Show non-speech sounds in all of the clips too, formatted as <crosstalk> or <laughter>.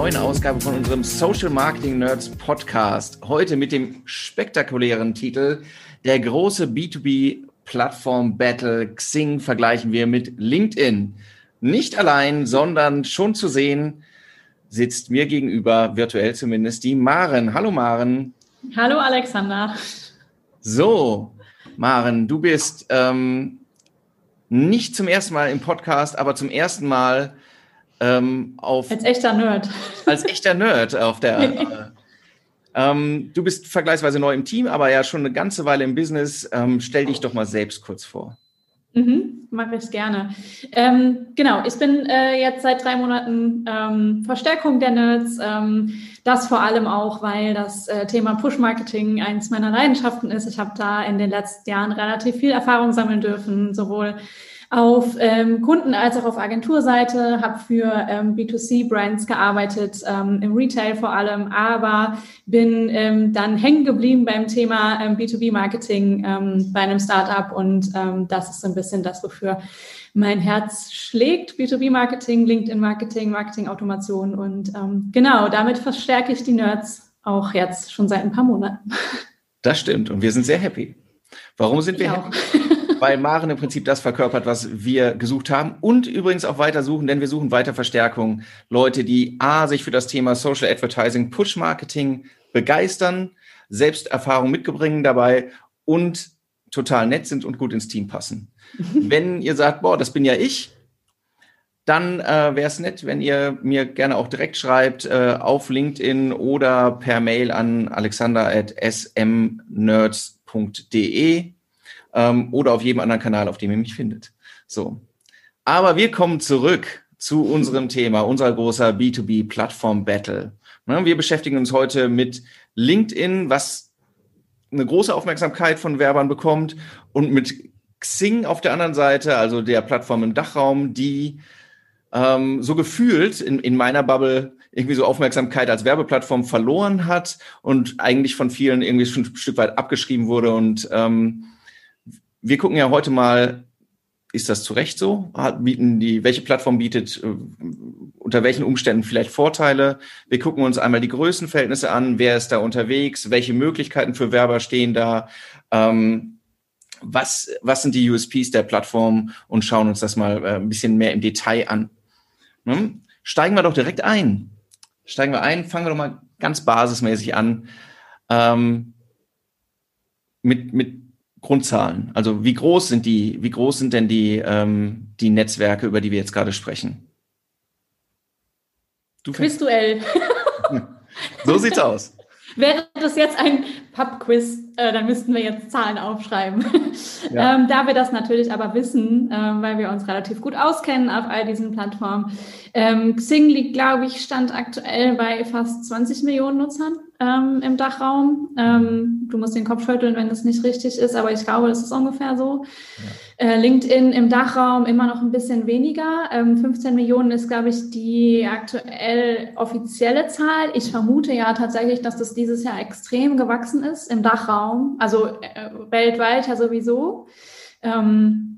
neuen Ausgabe von unserem Social Marketing Nerds Podcast. Heute mit dem spektakulären Titel Der große B2B Plattform Battle Xing vergleichen wir mit LinkedIn. Nicht allein, sondern schon zu sehen sitzt mir gegenüber, virtuell zumindest, die Maren. Hallo Maren. Hallo Alexander. So, Maren, du bist ähm, nicht zum ersten Mal im Podcast, aber zum ersten Mal ähm, auf. Als echter Nerd. Als echter Nerd auf der. <laughs> äh, ähm, du bist vergleichsweise neu im Team, aber ja schon eine ganze Weile im Business. Ähm, stell dich doch mal selbst kurz vor. Mhm, Mache ich gerne. Ähm, genau, ich bin äh, jetzt seit drei Monaten ähm, Verstärkung der Nerds. Ähm, das vor allem auch, weil das äh, Thema Push-Marketing eins meiner Leidenschaften ist. Ich habe da in den letzten Jahren relativ viel Erfahrung sammeln dürfen, sowohl auf ähm, Kunden- als auch auf Agenturseite, habe für ähm, B2C-Brands gearbeitet, ähm, im Retail vor allem, aber bin ähm, dann hängen geblieben beim Thema ähm, B2B-Marketing ähm, bei einem Startup und ähm, das ist so ein bisschen das, wofür mein Herz schlägt. B2B-Marketing, LinkedIn-Marketing, Marketing-Automation und ähm, genau, damit verstärke ich die Nerds auch jetzt schon seit ein paar Monaten. Das stimmt und wir sind sehr happy. Warum sind wir ich happy? <laughs> weil Maren im Prinzip das verkörpert, was wir gesucht haben und übrigens auch weiter suchen, denn wir suchen weiter Verstärkung. Leute, die A, sich für das Thema Social Advertising, Push Marketing begeistern, Selbsterfahrung mitbringen dabei und total nett sind und gut ins Team passen. <laughs> wenn ihr sagt, boah, das bin ja ich, dann äh, wäre es nett, wenn ihr mir gerne auch direkt schreibt äh, auf LinkedIn oder per Mail an alexander.smnerds.de ähm, oder auf jedem anderen Kanal, auf dem ihr mich findet. So. Aber wir kommen zurück zu unserem Thema, unser großer B2B-Plattform-Battle. Ne, wir beschäftigen uns heute mit LinkedIn, was eine große Aufmerksamkeit von Werbern bekommt und mit Xing auf der anderen Seite, also der Plattform im Dachraum, die ähm, so gefühlt in, in meiner Bubble irgendwie so Aufmerksamkeit als Werbeplattform verloren hat und eigentlich von vielen irgendwie schon ein Stück weit abgeschrieben wurde und ähm, wir gucken ja heute mal, ist das zu Recht so? Bieten die, welche Plattform bietet äh, unter welchen Umständen vielleicht Vorteile? Wir gucken uns einmal die Größenverhältnisse an, wer ist da unterwegs, welche Möglichkeiten für Werber stehen da, ähm, was, was sind die USPs der Plattform und schauen uns das mal äh, ein bisschen mehr im Detail an. Hm? Steigen wir doch direkt ein. Steigen wir ein, fangen wir doch mal ganz basismäßig an. Ähm, mit, mit Grundzahlen. Also wie groß sind die, wie groß sind denn die, ähm, die Netzwerke, über die wir jetzt gerade sprechen? Du Quizduell. <laughs> so sieht's aus. Wäre das jetzt ein Pub-Quiz, äh, dann müssten wir jetzt Zahlen aufschreiben. <laughs> Ja. ähm, da wir das natürlich aber wissen, äh, weil wir uns relativ gut auskennen auf all diesen Plattformen. Ähm, Xing liegt, glaube ich, stand aktuell bei fast 20 Millionen Nutzern ähm, im Dachraum. Ähm, du musst den Kopf schütteln, wenn das nicht richtig ist, aber ich glaube, das ist ungefähr so. Ja. Äh, LinkedIn im Dachraum immer noch ein bisschen weniger. Ähm, 15 Millionen ist, glaube ich, die aktuell offizielle Zahl. Ich vermute ja tatsächlich, dass das dieses Jahr extrem gewachsen ist im Dachraum, also äh, weltweit ja sowieso. Ähm,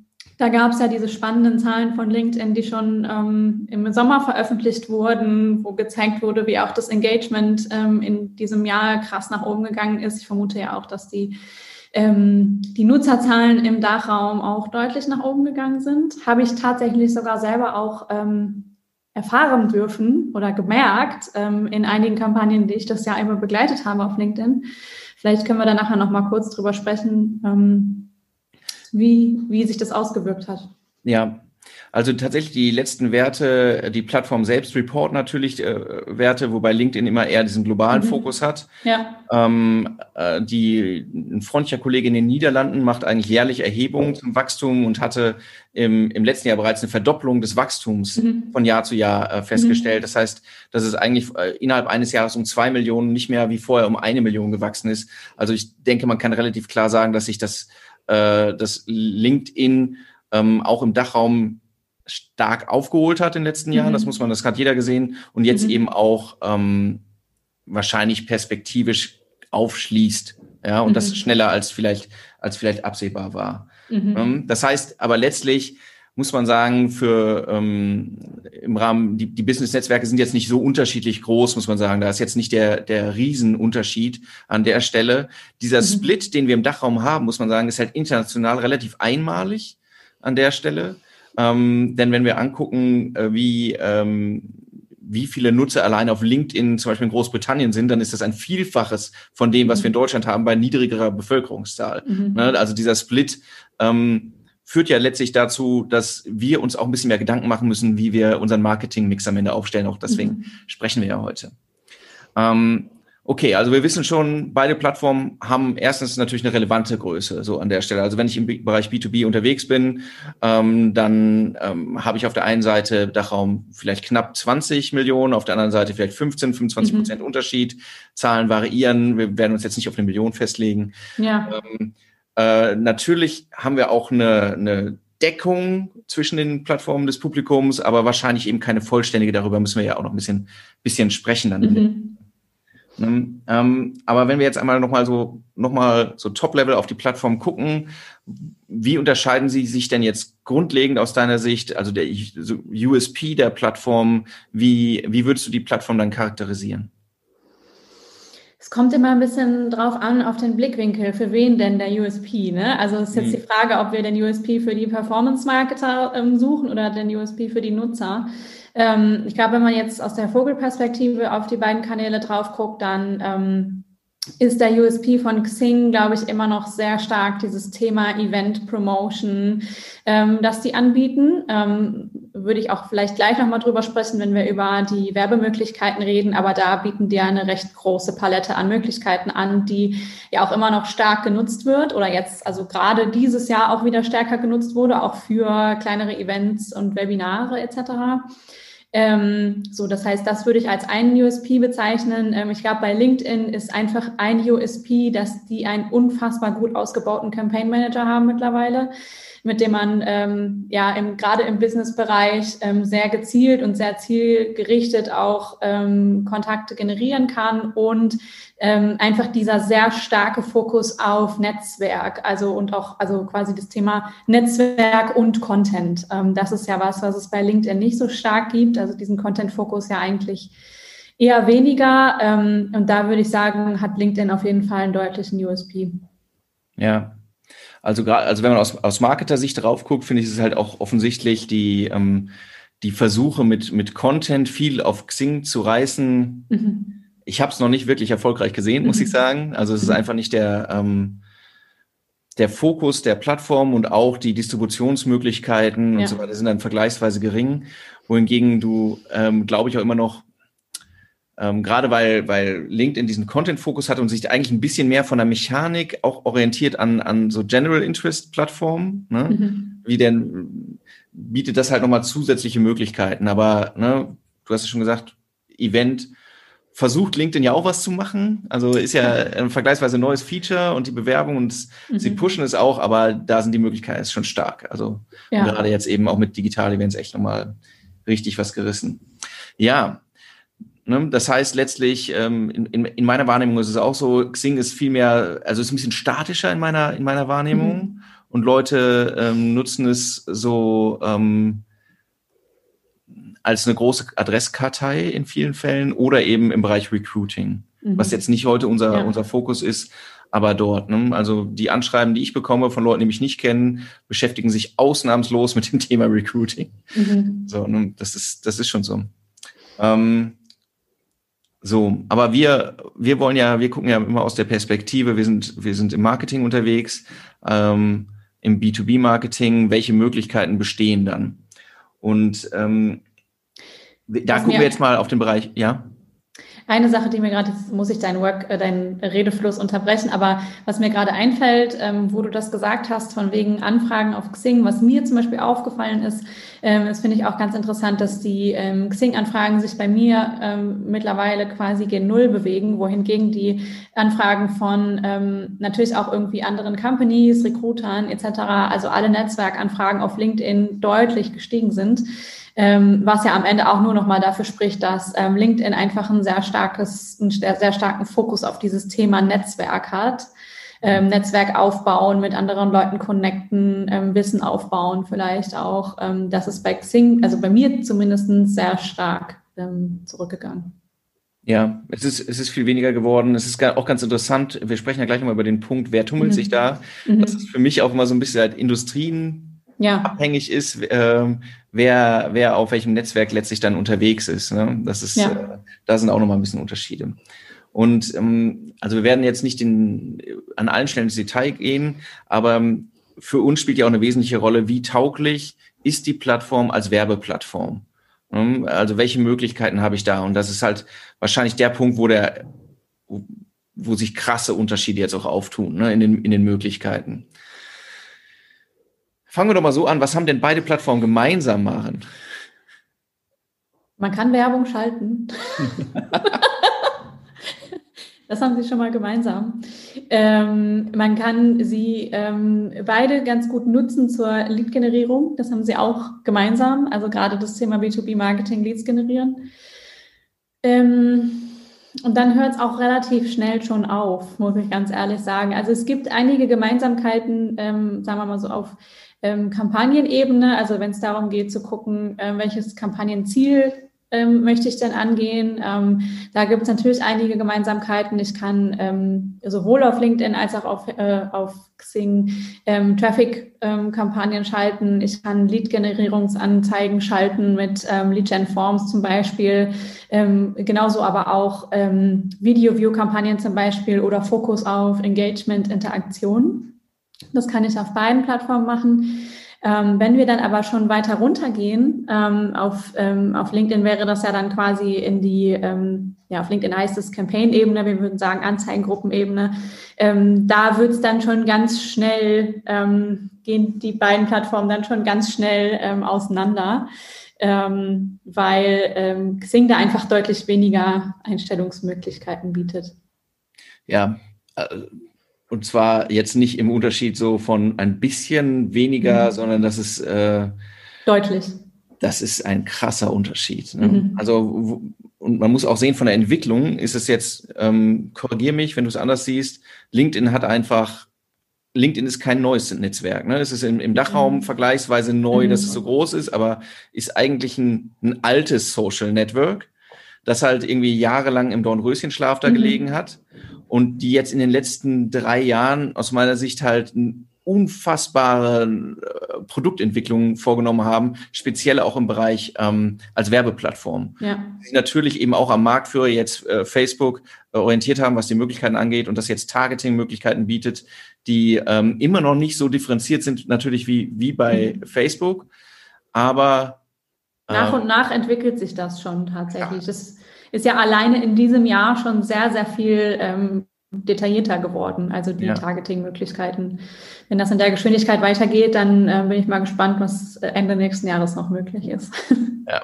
da gab es ja diese spannenden Zahlen von LinkedIn, die schon ähm, im Sommer veröffentlicht wurden, wo gezeigt wurde, wie auch das Engagement ähm, in diesem Jahr krass nach oben gegangen ist. Ich vermute ja auch, dass die, ähm, die Nutzerzahlen im Dachraum auch deutlich nach oben gegangen sind. Habe ich tatsächlich sogar selber auch ähm, erfahren dürfen oder gemerkt ähm, in einigen Kampagnen, die ich das Jahr immer begleitet habe auf LinkedIn. Vielleicht können wir da nachher noch mal kurz drüber sprechen ähm, wie, wie sich das ausgewirkt hat. Ja, also tatsächlich die letzten Werte, die Plattform selbst report natürlich äh, Werte, wobei LinkedIn immer eher diesen globalen mhm. Fokus hat. Ja. Ähm, äh, die ein freundlicher Kollege in den Niederlanden macht eigentlich jährlich Erhebungen zum Wachstum und hatte im, im letzten Jahr bereits eine Verdopplung des Wachstums mhm. von Jahr zu Jahr äh, festgestellt. Mhm. Das heißt, dass es eigentlich äh, innerhalb eines Jahres um zwei Millionen, nicht mehr wie vorher um eine Million gewachsen ist. Also ich denke, man kann relativ klar sagen, dass sich das äh, dass LinkedIn ähm, auch im Dachraum stark aufgeholt hat in den letzten Jahren. Mhm. Das muss man, das hat jeder gesehen. Und jetzt mhm. eben auch ähm, wahrscheinlich perspektivisch aufschließt. Ja, und mhm. das schneller als vielleicht, als vielleicht absehbar war. Mhm. Ähm, das heißt aber letztlich, muss man sagen, für ähm, im Rahmen, die, die Business-Netzwerke sind jetzt nicht so unterschiedlich groß, muss man sagen. Da ist jetzt nicht der, der Riesenunterschied an der Stelle. Dieser mhm. Split, den wir im Dachraum haben, muss man sagen, ist halt international relativ einmalig an der Stelle. Ähm, denn wenn wir angucken, äh, wie, ähm, wie viele Nutzer allein auf LinkedIn zum Beispiel in Großbritannien sind, dann ist das ein Vielfaches von dem, was wir in mhm. Deutschland haben bei niedrigerer Bevölkerungszahl. Mhm. Ne? Also dieser Split ähm, führt ja letztlich dazu, dass wir uns auch ein bisschen mehr Gedanken machen müssen, wie wir unseren Marketing-Mix am Ende aufstellen. Auch deswegen mhm. sprechen wir ja heute. Ähm, okay, also wir wissen schon, beide Plattformen haben erstens natürlich eine relevante Größe so an der Stelle. Also wenn ich im Bereich B2B unterwegs bin, ähm, dann ähm, habe ich auf der einen Seite Dachraum vielleicht knapp 20 Millionen, auf der anderen Seite vielleicht 15, 25 Prozent mhm. Unterschied. Zahlen variieren. Wir werden uns jetzt nicht auf eine Million festlegen. Ja. Ähm, äh, natürlich haben wir auch eine, eine Deckung zwischen den Plattformen des Publikums, aber wahrscheinlich eben keine vollständige. Darüber müssen wir ja auch noch ein bisschen, bisschen sprechen dann. Mhm. Ähm, ähm, aber wenn wir jetzt einmal nochmal so, noch mal so Top-Level auf die Plattform gucken, wie unterscheiden sie sich denn jetzt grundlegend aus deiner Sicht, also der USP der Plattform, wie, wie würdest du die Plattform dann charakterisieren? Es kommt immer ein bisschen drauf an, auf den Blickwinkel, für wen denn der USP. Ne? Also es ist jetzt mhm. die Frage, ob wir den USP für die Performance-Marketer ähm, suchen oder den USP für die Nutzer. Ähm, ich glaube, wenn man jetzt aus der Vogelperspektive auf die beiden Kanäle drauf guckt, dann ähm, ist der USP von Xing, glaube ich, immer noch sehr stark dieses Thema Event Promotion, ähm, das die anbieten. Ähm, würde ich auch vielleicht gleich nochmal drüber sprechen, wenn wir über die Werbemöglichkeiten reden. Aber da bieten die eine recht große Palette an Möglichkeiten an, die ja auch immer noch stark genutzt wird oder jetzt, also gerade dieses Jahr auch wieder stärker genutzt wurde, auch für kleinere Events und Webinare etc. Ähm, so, das heißt, das würde ich als einen USP bezeichnen. Ähm, ich glaube, bei LinkedIn ist einfach ein USP, dass die einen unfassbar gut ausgebauten Campaign Manager haben mittlerweile mit dem man ähm, ja im, gerade im Business-Bereich ähm, sehr gezielt und sehr zielgerichtet auch ähm, Kontakte generieren kann und ähm, einfach dieser sehr starke Fokus auf Netzwerk, also und auch also quasi das Thema Netzwerk und Content. Ähm, das ist ja was, was es bei LinkedIn nicht so stark gibt, also diesen Content-Fokus ja eigentlich eher weniger. Ähm, und da würde ich sagen, hat LinkedIn auf jeden Fall einen deutlichen USP. Ja, also gerade, also wenn man aus, aus Marketer-Sicht drauf guckt, finde ich es halt auch offensichtlich die, ähm, die Versuche mit, mit Content viel auf Xing zu reißen. Mhm. Ich habe es noch nicht wirklich erfolgreich gesehen, muss mhm. ich sagen. Also es ist mhm. einfach nicht der, ähm, der Fokus der Plattform und auch die Distributionsmöglichkeiten ja. und so weiter sind dann vergleichsweise gering. Wohingegen du, ähm, glaube ich, auch immer noch ähm, gerade weil, weil LinkedIn diesen Content-Fokus hat und sich eigentlich ein bisschen mehr von der Mechanik auch orientiert an, an so General Interest-Plattformen. Ne? Mhm. Wie denn bietet das halt nochmal zusätzliche Möglichkeiten. Aber ne, du hast ja schon gesagt, Event versucht LinkedIn ja auch was zu machen. Also ist ja ein vergleichsweise neues Feature und die Bewerbung und mhm. sie pushen es auch, aber da sind die Möglichkeiten schon stark. Also ja. gerade jetzt eben auch mit Digital-Events echt nochmal richtig was gerissen. Ja, Ne? Das heißt letztlich, ähm, in, in, in, meiner Wahrnehmung ist es auch so, Xing ist viel mehr, also ist ein bisschen statischer in meiner, in meiner Wahrnehmung mhm. und Leute ähm, nutzen es so ähm, als eine große Adresskartei in vielen Fällen oder eben im Bereich Recruiting, mhm. was jetzt nicht heute unser, ja. unser Fokus ist, aber dort. Ne? Also die Anschreiben, die ich bekomme von Leuten, die mich nicht kennen, beschäftigen sich ausnahmslos mit dem <laughs> Thema Recruiting. Mhm. So, ne? das ist, das ist schon so. Ähm, so, aber wir, wir wollen ja, wir gucken ja immer aus der Perspektive, wir sind, wir sind im Marketing unterwegs, ähm, im B2B-Marketing, welche Möglichkeiten bestehen dann? Und ähm, da gucken wir jetzt mal auf den Bereich, ja. Eine Sache, die mir gerade, muss ich deinen Work, äh, deinen Redefluss unterbrechen, aber was mir gerade einfällt, ähm, wo du das gesagt hast, von wegen Anfragen auf Xing, was mir zum Beispiel aufgefallen ist, ähm, das finde ich auch ganz interessant, dass die ähm, Xing-Anfragen sich bei mir ähm, mittlerweile quasi gen Null bewegen, wohingegen die Anfragen von ähm, natürlich auch irgendwie anderen Companies, Recruitern etc., also alle Netzwerkanfragen auf LinkedIn deutlich gestiegen sind ähm, was ja am Ende auch nur noch mal dafür spricht, dass ähm, LinkedIn einfach ein sehr starkes, einen sehr starken Fokus auf dieses Thema Netzwerk hat. ähm, Netzwerk aufbauen, mit anderen Leuten connecten, ähm, Wissen aufbauen vielleicht auch. Ähm, das ist bei Xing, also bei mir zumindest sehr stark ähm, zurückgegangen. Ja, es ist, es ist viel weniger geworden. Es ist auch ganz interessant. Wir sprechen ja gleich nochmal über den Punkt, wer tummelt mhm. sich da. Mhm. Das ist für mich auch immer so ein bisschen halt Industrien ja. abhängig ist, äh, wer, wer auf welchem Netzwerk letztlich dann unterwegs ist. Ne? Das ist, ja. äh, da sind auch nochmal ein bisschen Unterschiede. Und ähm, also wir werden jetzt nicht in, an allen Stellen ins Detail gehen, aber ähm, für uns spielt ja auch eine wesentliche Rolle, wie tauglich ist die Plattform als Werbeplattform. Ne? Also welche Möglichkeiten habe ich da? Und das ist halt wahrscheinlich der Punkt, wo der, wo sich krasse Unterschiede jetzt auch auftun ne, in, den, in den Möglichkeiten. Fangen wir doch mal so an. Was haben denn beide Plattformen gemeinsam machen? Man kann Werbung schalten. <laughs> Das haben sie schon mal gemeinsam. Ähm, man kann sie ähm, beide ganz gut nutzen zur Lead-Generierung. Das haben sie auch gemeinsam. Also gerade das Thema B2B-Marketing, Leads generieren. Ähm, und dann hört es auch relativ schnell schon auf, muss ich ganz ehrlich sagen. Also es gibt einige Gemeinsamkeiten, ähm, sagen wir mal so auf ähm, Kampagnenebene. Also wenn es darum geht zu gucken, äh, welches Kampagnenziel ähm, möchte ich denn angehen? Ähm, da gibt es natürlich einige Gemeinsamkeiten. Ich kann ähm, sowohl auf LinkedIn als auch auf, äh, auf Xing ähm, Traffic-Kampagnen ähm, schalten. Ich kann Lead-Generierungsanzeigen schalten mit ähm, Lead-Gen-Forms zum Beispiel. Ähm, genauso aber auch ähm, Video-View-Kampagnen zum Beispiel oder Fokus auf Engagement, Interaktion. Das kann ich auf beiden Plattformen machen. Ähm, wenn wir dann aber schon weiter runtergehen, ähm, auf, ähm, auf LinkedIn wäre das ja dann quasi in die, ähm, ja, auf LinkedIn heißt es Campaign-Ebene, wir würden sagen Anzeigengruppenebene. Ähm, da wird es dann schon ganz schnell, ähm, gehen die beiden Plattformen dann schon ganz schnell auseinander, weil Xing da einfach deutlich weniger Einstellungsmöglichkeiten bietet. Ja, äh und zwar jetzt nicht im Unterschied so von ein bisschen weniger, mhm. sondern das ist äh, deutlich. Das ist ein krasser Unterschied. Ne? Mhm. Also und man muss auch sehen, von der Entwicklung ist es jetzt, ähm, korrigier mich, wenn du es anders siehst, LinkedIn hat einfach, LinkedIn ist kein neues Netzwerk. Ne? Es ist im, im Dachraum mhm. vergleichsweise neu, mhm. dass es so groß ist, aber ist eigentlich ein, ein altes Social Network, das halt irgendwie jahrelang im Dornröschenschlaf da mhm. gelegen hat und die jetzt in den letzten drei Jahren aus meiner Sicht halt unfassbare äh, Produktentwicklungen vorgenommen haben, speziell auch im Bereich ähm, als Werbeplattform. Ja. Die natürlich eben auch am Marktführer jetzt äh, Facebook äh, orientiert haben, was die Möglichkeiten angeht und das jetzt Targeting-Möglichkeiten bietet, die ähm, immer noch nicht so differenziert sind, natürlich wie, wie bei mhm. Facebook, aber nach und nach entwickelt sich das schon tatsächlich. Ja. Das ist ja alleine in diesem Jahr schon sehr, sehr viel ähm, detaillierter geworden, also die ja. Targeting-Möglichkeiten. Wenn das in der Geschwindigkeit weitergeht, dann äh, bin ich mal gespannt, was Ende nächsten Jahres noch möglich ist. <laughs> Ja.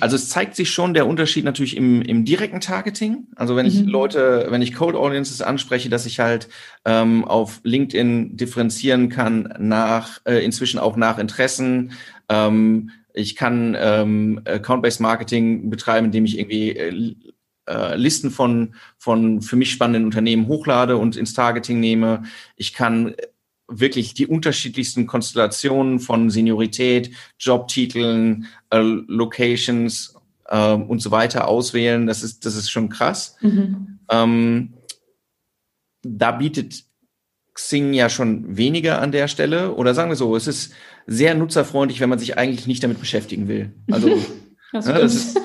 Also es zeigt sich schon der Unterschied natürlich im, im direkten Targeting. Also wenn ich mhm. Leute, wenn ich Cold Audiences anspreche, dass ich halt ähm, auf LinkedIn differenzieren kann nach äh, inzwischen auch nach Interessen, ähm, ich kann ähm, Account-Based Marketing betreiben, indem ich irgendwie äh, äh, Listen von, von für mich spannenden Unternehmen hochlade und ins Targeting nehme. Ich kann wirklich die unterschiedlichsten Konstellationen von Seniorität, Jobtiteln, äh, Locations äh, und so weiter auswählen. Das ist, das ist schon krass. Mhm. Ähm, da bietet Xing ja schon weniger an der Stelle. Oder sagen wir so, es ist sehr nutzerfreundlich, wenn man sich eigentlich nicht damit beschäftigen will. Also das, <laughs> ne, das ist,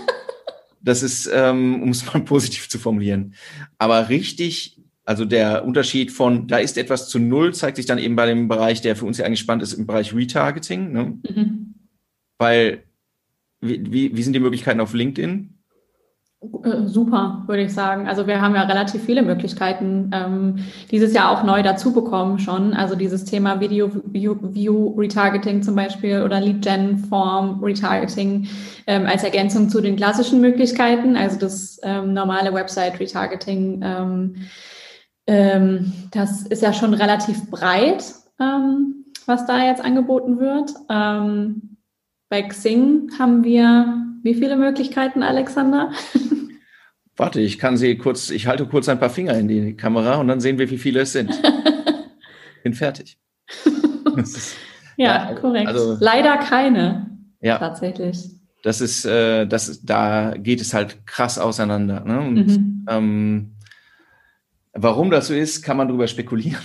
das ist ähm, um es mal <laughs> positiv zu formulieren. Aber richtig, also der Unterschied von, da ist etwas zu null, zeigt sich dann eben bei dem Bereich, der für uns ja eigentlich spannend ist, im Bereich Retargeting. Ne? Mhm. Weil, wie, wie, wie sind die Möglichkeiten auf LinkedIn? Äh, super, würde ich sagen. Also wir haben ja relativ viele Möglichkeiten ähm, dieses Jahr auch neu dazu bekommen schon. Also dieses Thema Video View, View Retargeting zum Beispiel oder Lead Gen Form Retargeting ähm, als Ergänzung zu den klassischen Möglichkeiten. Also das ähm, normale Website Retargeting, ähm, ähm, das ist ja schon relativ breit, ähm, was da jetzt angeboten wird. Bei Xing haben wir wie viele Möglichkeiten, Alexander? <laughs> Warte, ich kann sie kurz, ich halte kurz ein paar Finger in die Kamera und dann sehen wir, wie viele es sind. <laughs> Bin fertig. Ist, <laughs> ja, ja, korrekt. Also, Leider keine. Ja. Tatsächlich. Das ist, äh, das ist, da geht es halt krass auseinander. Ne? Und, mhm. ähm, warum das so ist, kann man drüber spekulieren.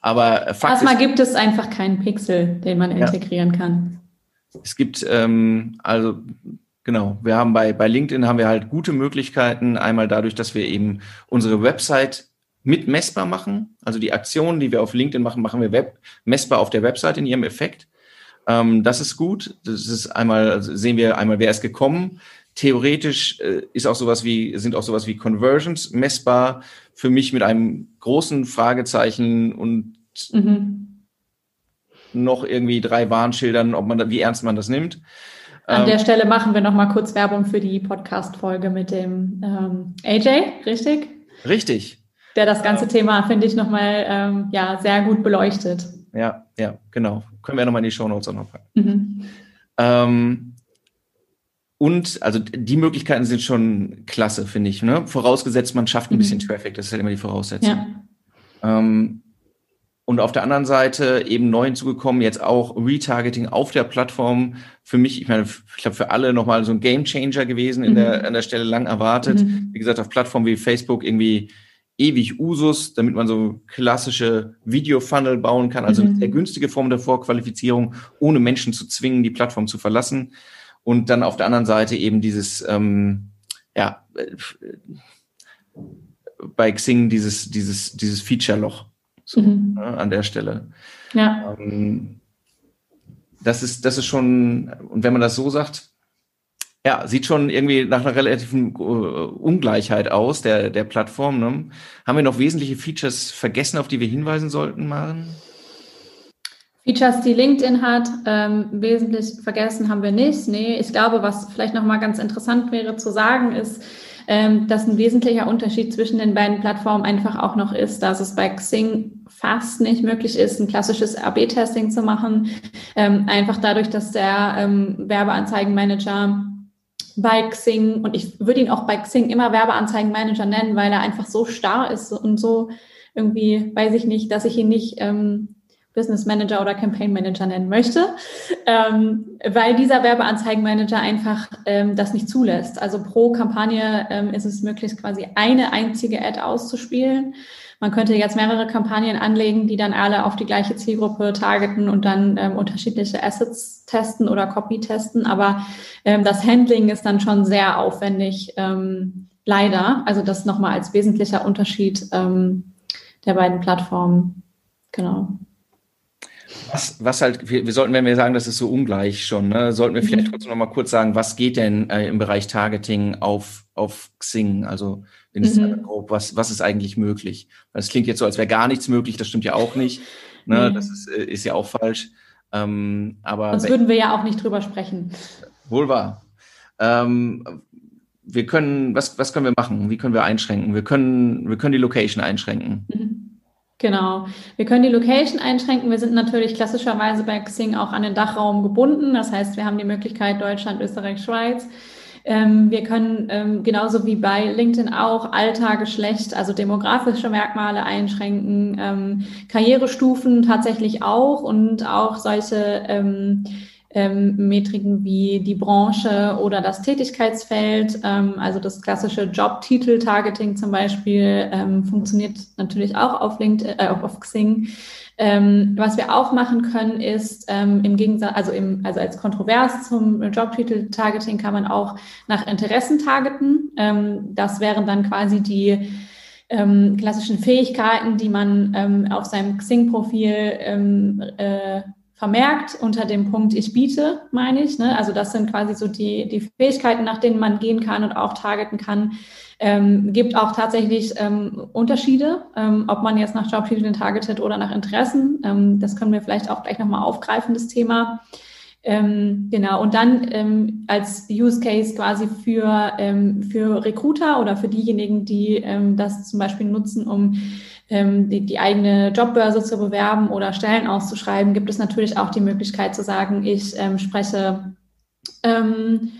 Aber Fakt Erstmal ist, gibt es einfach keinen Pixel, den man ja. integrieren kann. Es gibt ähm, also genau, wir haben bei, bei LinkedIn haben wir halt gute Möglichkeiten, einmal dadurch, dass wir eben unsere Website mit messbar machen. Also die Aktionen, die wir auf LinkedIn machen, machen wir web messbar auf der Website in ihrem Effekt. Ähm, das ist gut. Das ist einmal, also sehen wir einmal, wer ist gekommen. Theoretisch äh, ist auch sowas wie, sind auch sowas wie Conversions messbar. Für mich mit einem großen Fragezeichen und mhm. Noch irgendwie drei Warnschildern, ob man da, wie ernst man das nimmt. An ähm, der Stelle machen wir noch mal kurz Werbung für die Podcast-Folge mit dem ähm, AJ, richtig? Richtig. Der das ganze ähm, Thema, finde ich, noch mal ähm, ja, sehr gut beleuchtet. Ja, ja, genau. Können wir noch mal in die Show Notes auch noch packen. Mhm. Ähm, und also die Möglichkeiten sind schon klasse, finde ich. Ne? Vorausgesetzt, man schafft ein mhm. bisschen Traffic, das ist halt immer die Voraussetzung. Ja. Ähm, und auf der anderen Seite eben neu hinzugekommen, jetzt auch Retargeting auf der Plattform. Für mich, ich meine, ich glaube, für alle nochmal so ein Game Changer gewesen, in mhm. der, an der Stelle lang erwartet. Mhm. Wie gesagt, auf Plattformen wie Facebook irgendwie ewig Usus, damit man so klassische Video-Funnel bauen kann. Also mhm. eine sehr günstige Form der Vorqualifizierung, ohne Menschen zu zwingen, die Plattform zu verlassen. Und dann auf der anderen Seite eben dieses, ähm, ja, äh, bei Xing dieses, dieses, dieses Feature-Loch so, mhm. ne, an der Stelle. Ja. Ähm, das ist, das ist schon, und wenn man das so sagt, ja, sieht schon irgendwie nach einer relativen uh, Ungleichheit aus, der, der Plattform. Ne? Haben wir noch wesentliche Features vergessen, auf die wir hinweisen sollten, Maren? Features, die LinkedIn hat, ähm, wesentlich vergessen haben wir nicht. Nee, ich glaube, was vielleicht nochmal ganz interessant wäre zu sagen, ist, ähm, dass ein wesentlicher Unterschied zwischen den beiden Plattformen einfach auch noch ist, dass es bei Xing fast nicht möglich ist, ein klassisches AB-Testing zu machen. Ähm, einfach dadurch, dass der ähm, Werbeanzeigenmanager bei Xing, und ich würde ihn auch bei Xing immer Werbeanzeigenmanager nennen, weil er einfach so starr ist und so irgendwie, weiß ich nicht, dass ich ihn nicht ähm, Business Manager oder Campaign Manager nennen möchte, ähm, weil dieser Werbeanzeigenmanager einfach ähm, das nicht zulässt. Also pro Kampagne ähm, ist es möglich, quasi eine einzige Ad auszuspielen. Man könnte jetzt mehrere Kampagnen anlegen, die dann alle auf die gleiche Zielgruppe targeten und dann ähm, unterschiedliche Assets testen oder Copy testen. Aber ähm, das Handling ist dann schon sehr aufwendig, ähm, leider. Also das nochmal als wesentlicher Unterschied ähm, der beiden Plattformen. Genau. Was, was halt, wir, wir, sollten, wenn wir sagen, das ist so ungleich schon, ne, sollten wir vielleicht mhm. trotzdem noch mal kurz sagen, was geht denn äh, im Bereich Targeting auf, auf Xing? Also, es mhm. grob, was, was ist eigentlich möglich? Es klingt jetzt so, als wäre gar nichts möglich, das stimmt ja auch nicht. Ne, mhm. Das ist, äh, ist ja auch falsch. Ähm, aber Sonst würden wir ja auch nicht drüber sprechen. Wohl wahr. Ähm, wir können, was, was können wir machen? Wie können wir einschränken? Wir können, wir können die Location einschränken. Mhm. Genau. Wir können die Location einschränken. Wir sind natürlich klassischerweise bei Xing auch an den Dachraum gebunden. Das heißt, wir haben die Möglichkeit Deutschland, Österreich, Schweiz. Ähm, wir können ähm, genauso wie bei LinkedIn auch Alter, Geschlecht, also demografische Merkmale einschränken, ähm, Karrierestufen tatsächlich auch und auch solche ähm, ähm, Metriken wie die Branche oder das Tätigkeitsfeld. Ähm, also das klassische Jobtitel-Targeting zum Beispiel funktioniert natürlich auch auf LinkedIn, äh, auf Xing. Ähm, was wir auch machen können, ist ähm, im Gegensatz, also, im, also als Kontrovers zum Jobtitel-Targeting kann man auch nach Interessen targeten. Ähm, das wären dann quasi die ähm, klassischen Fähigkeiten, die man ähm, auf seinem Xing-Profil ähm, äh, vermerkt unter dem Punkt Ich biete, meine ich. Ne? Also das sind quasi so die, die Fähigkeiten, nach denen man gehen kann und auch targeten kann. Ähm, gibt auch tatsächlich ähm, Unterschiede, ähm, ob man jetzt nach Jobtiteln targetet oder nach Interessen. Ähm, das können wir vielleicht auch gleich nochmal aufgreifen, das Thema. Ähm, genau, und dann ähm, als Use Case quasi für, ähm, für Recruiter oder für diejenigen, die ähm, das zum Beispiel nutzen, um ähm, die, die eigene Jobbörse zu bewerben oder Stellen auszuschreiben, gibt es natürlich auch die Möglichkeit zu sagen, ich ähm, spreche ähm,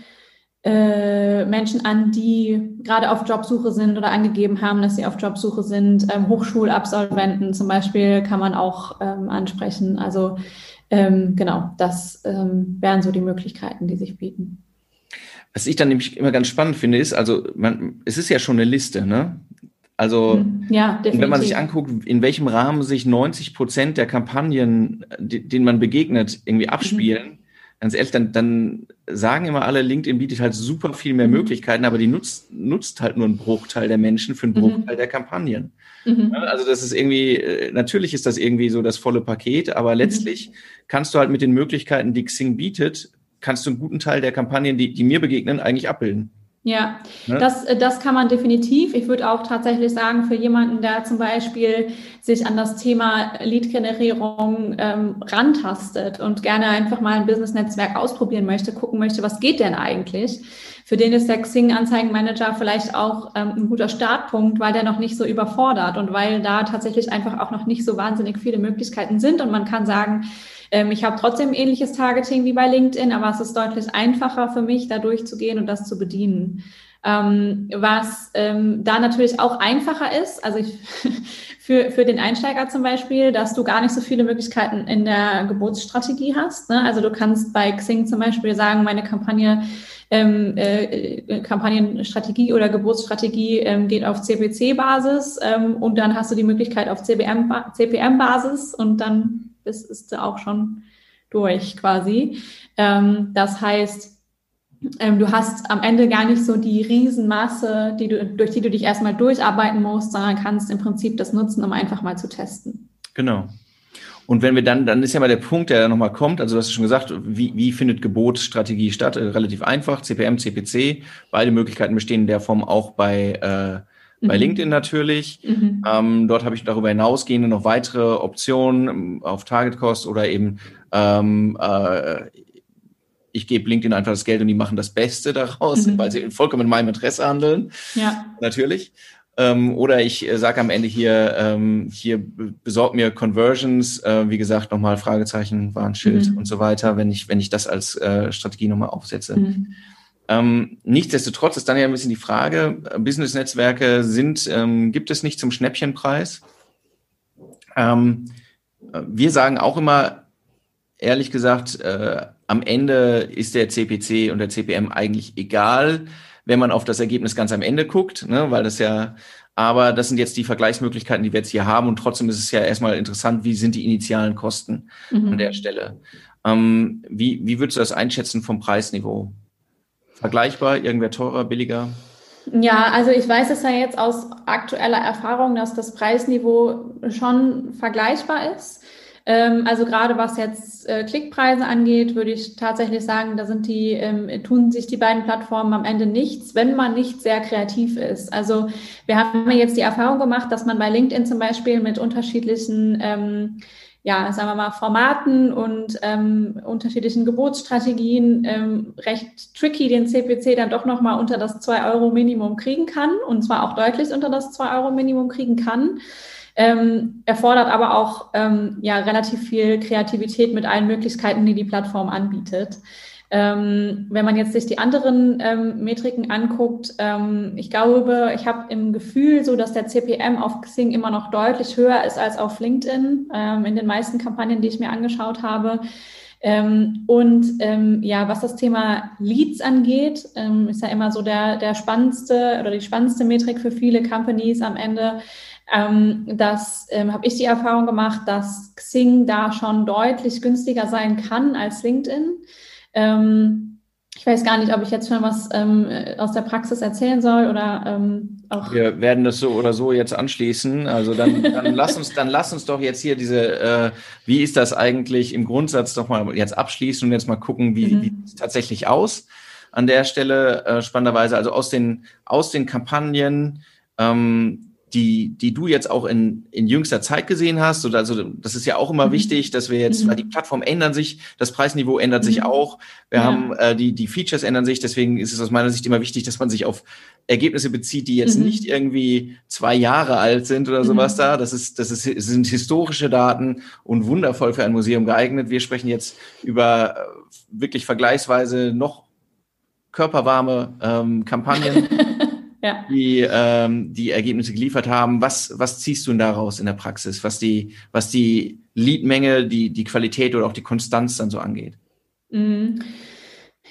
äh, Menschen an, die gerade auf Jobsuche sind oder angegeben haben, dass sie auf Jobsuche sind. Ähm, Hochschulabsolventen zum Beispiel kann man auch ähm, ansprechen. Also ähm, genau, das wären so die Möglichkeiten, die sich bieten. Was ich dann nämlich immer ganz spannend finde, ist, also man, es ist ja schon eine Liste, ne? Also, mhm. ja, wenn man sich anguckt, in welchem Rahmen sich 90 Prozent der Kampagnen, denen man begegnet, irgendwie abspielen, mhm. ganz ehrlich, dann, dann sagen immer alle, LinkedIn bietet halt super viel mehr mhm. Möglichkeiten, aber die nutzt, nutzt halt nur einen Bruchteil der Menschen für einen mhm. Bruchteil der Kampagnen. Mhm. Also das ist irgendwie, äh, natürlich ist das irgendwie so das volle Paket, aber mhm. letztlich kannst du halt mit den Möglichkeiten, die Xing bietet, kannst du einen guten Teil der Kampagnen, die, die mir begegnen, eigentlich abbilden. Ja, ne? das, äh, das kann man definitiv. Ich würde auch tatsächlich sagen, für jemanden, der zum Beispiel sich an das Thema Lead-Generierung ähm, rantastet und gerne einfach mal ein Business-Netzwerk ausprobieren möchte, gucken möchte, was geht denn eigentlich? Für den ist der Xing-Anzeigenmanager vielleicht auch ähm, ein guter Startpunkt, weil der noch nicht so überfordert und weil da tatsächlich einfach auch noch nicht so wahnsinnig viele Möglichkeiten sind und man kann sagen, ähm, ich habe trotzdem ähnliches Targeting wie bei LinkedIn, aber es ist deutlich einfacher für mich, da durchzugehen und das zu bedienen. Ähm, was ähm, da natürlich auch einfacher ist, also ich, <laughs> für, für den Einsteiger zum Beispiel, dass du gar nicht so viele Möglichkeiten in der Geburtsstrategie hast. Ne? Also du kannst bei Xing zum Beispiel sagen, meine Kampagne ähm, äh, äh Kampagnenstrategie oder Geburtsstrategie ähm, geht auf CPC-Basis ähm, und dann hast du die Möglichkeit auf CPM-Basis und dann bist, ist auch schon durch quasi. Ähm, das heißt, ähm, du hast am Ende gar nicht so die Riesenmasse, die du, durch die du dich erstmal durcharbeiten musst, sondern kannst im Prinzip das nutzen, um einfach mal zu testen. Genau. Und wenn wir dann, dann ist ja mal der Punkt, der nochmal kommt, also du hast schon gesagt, wie, wie findet Gebotsstrategie statt? Relativ einfach, CPM, CPC, beide Möglichkeiten bestehen in der Form auch bei äh, bei mhm. LinkedIn natürlich. Mhm. Ähm, dort habe ich darüber hinausgehende noch weitere Optionen ähm, auf Target Cost oder eben ähm, äh, ich gebe LinkedIn einfach das Geld und die machen das Beste daraus, mhm. weil sie vollkommen in meinem Interesse handeln. Ja. Natürlich. Ähm, oder ich äh, sage am Ende hier, ähm, hier besorgt mir Conversions, äh, wie gesagt, nochmal Fragezeichen, Warnschild mhm. und so weiter, wenn ich, wenn ich das als äh, Strategie nochmal aufsetze. Mhm. Ähm, nichtsdestotrotz ist dann ja ein bisschen die Frage, äh, Business-Netzwerke sind, ähm, gibt es nicht zum Schnäppchenpreis? Ähm, äh, wir sagen auch immer, ehrlich gesagt, äh, am Ende ist der CPC und der CPM eigentlich egal, wenn man auf das Ergebnis ganz am Ende guckt, ne, weil das ja, aber das sind jetzt die Vergleichsmöglichkeiten, die wir jetzt hier haben und trotzdem ist es ja erstmal interessant, wie sind die initialen Kosten mhm. an der Stelle. Ähm, wie, wie würdest du das einschätzen vom Preisniveau? Vergleichbar, irgendwer teurer, billiger? Ja, also ich weiß es ja jetzt aus aktueller Erfahrung, dass das Preisniveau schon vergleichbar ist. Ähm, also gerade was jetzt äh, Klickpreise angeht, würde ich tatsächlich sagen, da sind die, ähm, tun sich die beiden Plattformen am Ende nichts, wenn man nicht sehr kreativ ist. Also wir haben jetzt die Erfahrung gemacht, dass man bei LinkedIn zum Beispiel mit unterschiedlichen ähm, ja, sagen wir mal, Formaten und ähm, unterschiedlichen Gebotsstrategien ähm, recht tricky den CPC dann doch nochmal unter das 2-Euro-Minimum kriegen kann und zwar auch deutlich unter das 2-Euro-Minimum kriegen kann. Ähm, erfordert aber auch ähm, ja, relativ viel Kreativität mit allen Möglichkeiten, die die Plattform anbietet. Ähm, wenn man jetzt sich die anderen ähm, Metriken anguckt, ähm, ich glaube, ich habe im Gefühl so, dass der CPM auf Xing immer noch deutlich höher ist als auf LinkedIn ähm, in den meisten Kampagnen, die ich mir angeschaut habe. Ähm, und ähm, ja, was das Thema Leads angeht, ist ja immer so der, der spannendste oder die spannendste Metrik für viele Companies am Ende. Ähm, das ähm, habe ich die Erfahrung gemacht, dass Xing da schon deutlich günstiger sein kann als LinkedIn. Ähm, ich weiß gar nicht, ob ich jetzt schon was ähm, aus der Praxis erzählen soll oder ähm, auch. Wir werden das so oder so jetzt anschließen. Also dann, dann lass uns, dann lass uns doch jetzt hier diese, äh, wie ist das eigentlich im Grundsatz doch mal jetzt abschließen und jetzt mal gucken, wie, mhm. wie es tatsächlich aus an der Stelle äh, spannenderweise. Also aus den aus den Kampagnen ähm, die, die du jetzt auch in, in jüngster Zeit gesehen hast. Oder also das ist ja auch immer mhm. wichtig, dass wir jetzt, mhm. weil die Plattformen ändern sich, das Preisniveau ändert mhm. sich auch. Wir ja. haben äh, die, die Features ändern sich, deswegen ist es aus meiner Sicht immer wichtig, dass man sich auf Ergebnisse bezieht, die jetzt mhm. nicht irgendwie zwei Jahre alt sind oder sowas mhm. da. Das ist, das ist, sind historische Daten und wundervoll für ein Museum geeignet. Wir sprechen jetzt über äh, wirklich vergleichsweise noch körperwarme ähm, Kampagnen, <laughs> ja. die ähm, die Ergebnisse geliefert haben. Was, was ziehst du denn daraus in der Praxis, was die, was die Leadmenge, die, die Qualität oder auch die Konstanz dann so angeht? Mhm.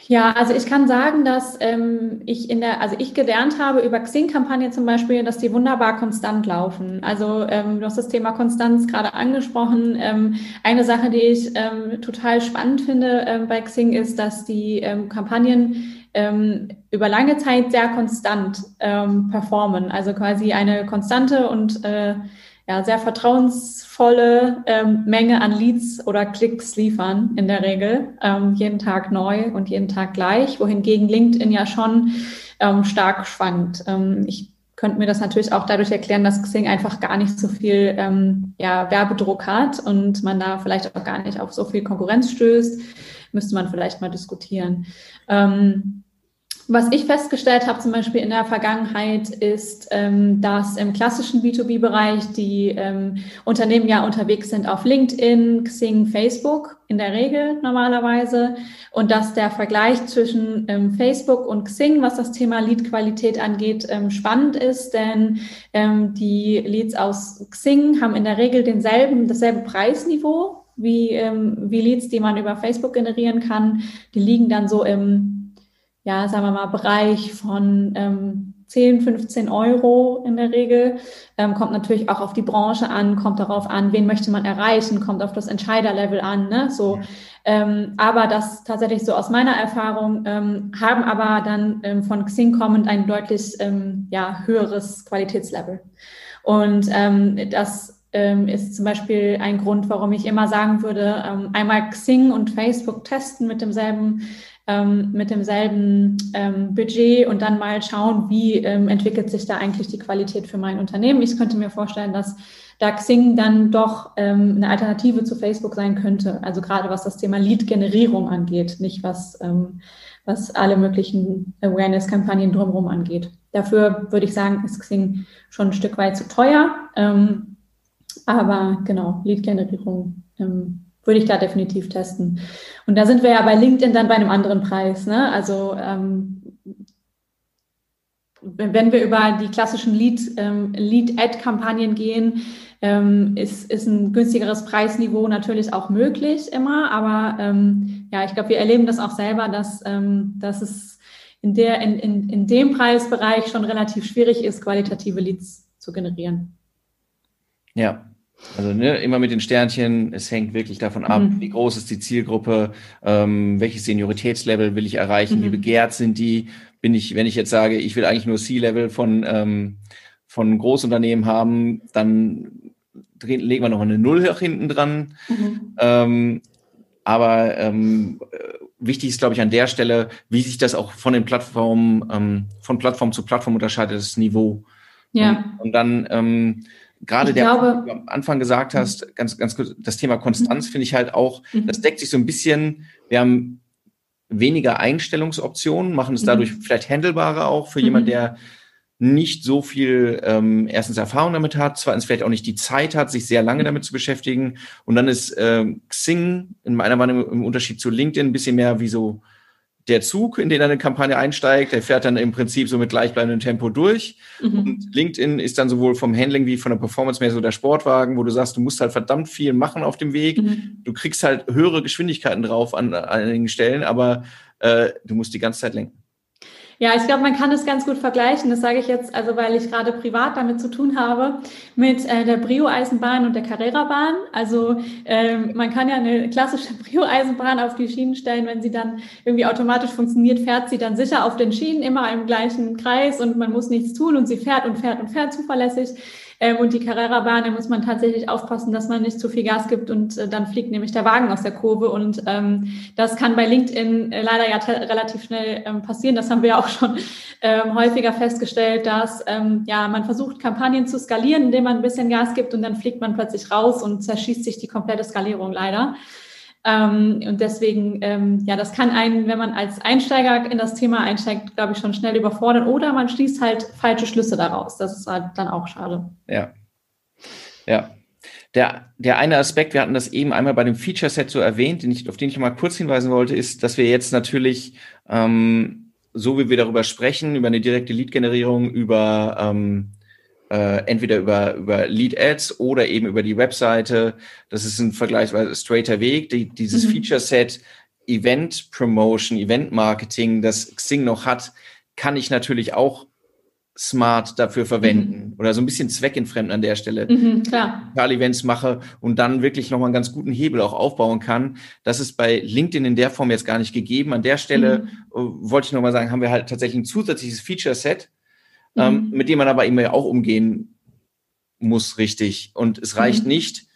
Ja, also ich kann sagen, dass ähm, ich in der, also ich gelernt habe über Xing-Kampagnen zum Beispiel, dass die wunderbar konstant laufen. Also ähm, du hast das Thema Konstanz gerade angesprochen. Ähm, eine Sache, die ich ähm, total spannend finde ähm, bei Xing ist, dass die ähm, Kampagnen ähm, über lange Zeit sehr konstant ähm, performen. Also quasi eine konstante und äh, ja, sehr vertrauensvolle ähm, Menge an Leads oder Klicks liefern in der Regel, ähm, jeden Tag neu und jeden Tag gleich, wohingegen LinkedIn ja schon ähm, stark schwankt. Ähm, ich könnte mir das natürlich auch dadurch erklären, dass Xing einfach gar nicht so viel ähm, ja, Werbedruck hat und man da vielleicht auch gar nicht auf so viel Konkurrenz stößt. Müsste man vielleicht mal diskutieren. Ähm, was ich festgestellt habe, zum Beispiel in der Vergangenheit, ist, ähm, dass im klassischen B2B-Bereich die ähm, Unternehmen ja unterwegs sind auf LinkedIn, Xing, Facebook in der Regel normalerweise und dass der Vergleich zwischen ähm, Facebook und Xing, was das Thema Lead-Qualität angeht, spannend ist, denn die Leads aus Xing haben in der Regel denselben, dasselbe Preisniveau wie, wie Leads, die man über Facebook generieren kann. Die liegen dann so im ja, sagen wir mal, Bereich von ähm, 10, 15 Euro in der Regel. Ähm, kommt natürlich auch auf die Branche an, kommt darauf an, wen möchte man erreichen, kommt auf das Entscheiderlevel an. Ne? So, ähm, aber das tatsächlich so aus meiner Erfahrung ähm, haben aber dann ähm, von Xing kommend ein deutlich ähm, ja, höheres Qualitätslevel. Und ähm, das ähm, ist zum Beispiel ein Grund, warum ich immer sagen würde, ähm, einmal Xing und Facebook testen mit demselben ähm, mit demselben ähm, Budget und dann mal schauen, wie ähm, entwickelt sich da eigentlich die Qualität für mein Unternehmen. Ich könnte mir vorstellen, dass da Xing dann doch ähm, eine Alternative zu Facebook sein könnte. Also gerade was das Thema Lead-Generierung angeht, nicht was, ähm, was alle möglichen Awareness-Kampagnen drumherum angeht. Dafür würde ich sagen, ist Xing schon ein Stück weit zu teuer. Ähm, aber genau, Lead-Generierung ähm, würde ich da definitiv testen. Und da sind wir ja bei LinkedIn dann bei einem anderen Preis. Ne? Also ähm, wenn wir über die klassischen Lead, ähm, Lead-Ad-Kampagnen gehen, ähm, ist, ist ein günstigeres Preisniveau natürlich auch möglich immer. Aber ähm, ja, ich glaube, wir erleben das auch selber, dass, ähm, dass es in, der, in, in, in dem Preisbereich schon relativ schwierig ist, qualitative Leads zu generieren. Ja, also ne, immer mit den Sternchen, es hängt wirklich davon ab, mhm. wie groß ist die Zielgruppe, ähm, welches Senioritätslevel will ich erreichen, mhm. wie begehrt sind die, bin ich, wenn ich jetzt sage, ich will eigentlich nur C-Level von, ähm, von Großunternehmen haben, dann drehen, legen wir noch eine Null nach hinten dran. Mhm. Ähm, aber ähm, wichtig ist, glaube ich, an der Stelle, wie sich das auch von den Plattformen, ähm, von Plattform zu Plattform unterscheidet, das Niveau. Ja. Und, und dann ähm, gerade der, glaube, wie du am Anfang gesagt mhm. hast, ganz, ganz kurz, das Thema Konstanz mhm. finde ich halt auch, mhm. das deckt sich so ein bisschen, wir haben weniger Einstellungsoptionen, machen es dadurch vielleicht handelbarer auch für jemand, der nicht so viel ähm, erstens Erfahrung damit hat, zweitens vielleicht auch nicht die Zeit hat, sich sehr lange damit zu beschäftigen. Und dann ist ähm, Xing in meiner Meinung im Unterschied zu LinkedIn ein bisschen mehr wie so der Zug, in den eine Kampagne einsteigt, der fährt dann im Prinzip so mit gleichbleibendem Tempo durch. Mhm. Und LinkedIn ist dann sowohl vom Handling wie von der Performance mehr so der Sportwagen, wo du sagst, du musst halt verdammt viel machen auf dem Weg. Mhm. Du kriegst halt höhere Geschwindigkeiten drauf an, an einigen Stellen, aber äh, du musst die ganze Zeit lenken. Ja, ich glaube, man kann es ganz gut vergleichen. Das sage ich jetzt, also weil ich gerade privat damit zu tun habe, mit äh, der Brio-Eisenbahn und der Carrera-Bahn. Also ähm, man kann ja eine klassische <laughs> Brio-Eisenbahn auf die Schienen stellen, wenn sie dann irgendwie automatisch funktioniert, fährt sie dann sicher auf den Schienen immer im gleichen Kreis und man muss nichts tun und sie fährt und fährt und fährt zuverlässig. Ähm, und die Carrera-Bahn, da muss man tatsächlich aufpassen, dass man nicht zu viel Gas gibt und äh, dann fliegt nämlich der Wagen aus der Kurve. Und ähm, das kann bei LinkedIn äh, leider ja relativ schnell ähm, passieren. Das haben wir ja <laughs> auch schon ähm, häufiger festgestellt, dass ähm, ja man versucht, Kampagnen zu skalieren, indem man ein bisschen Gas gibt und dann fliegt man plötzlich raus und zerschießt sich die komplette Skalierung leider. Ähm, und deswegen, ähm, ja, das kann einen, wenn man als Einsteiger in das Thema einsteigt, glaube ich, schon schnell überfordern. Oder man schließt halt falsche Schlüsse daraus. Das ist halt dann auch schade. Ja. Ja. Der, der eine Aspekt, wir hatten das eben einmal bei dem Feature-Set so erwähnt, den ich, auf den ich mal kurz hinweisen wollte, ist, dass wir jetzt natürlich ähm, so wie wir darüber sprechen, über eine direkte Lead-Generierung, über ähm, äh, entweder über, über Lead-Ads oder eben über die Webseite. Das ist ein vergleichsweise straighter Weg. Die, dieses mhm. Feature-Set Event Promotion, Event Marketing, das Xing noch hat, kann ich natürlich auch smart dafür verwenden mhm. oder so ein bisschen zweckentfremden an der Stelle. Mhm, klar. Events mache und dann wirklich nochmal einen ganz guten Hebel auch aufbauen kann. Das ist bei LinkedIn in der Form jetzt gar nicht gegeben. An der Stelle mhm. Äh, wollte ich nochmal sagen, haben wir halt tatsächlich ein zusätzliches Feature-Set, ähm, mhm. mit dem man aber immer auch umgehen muss, richtig. Und es reicht mhm. nicht,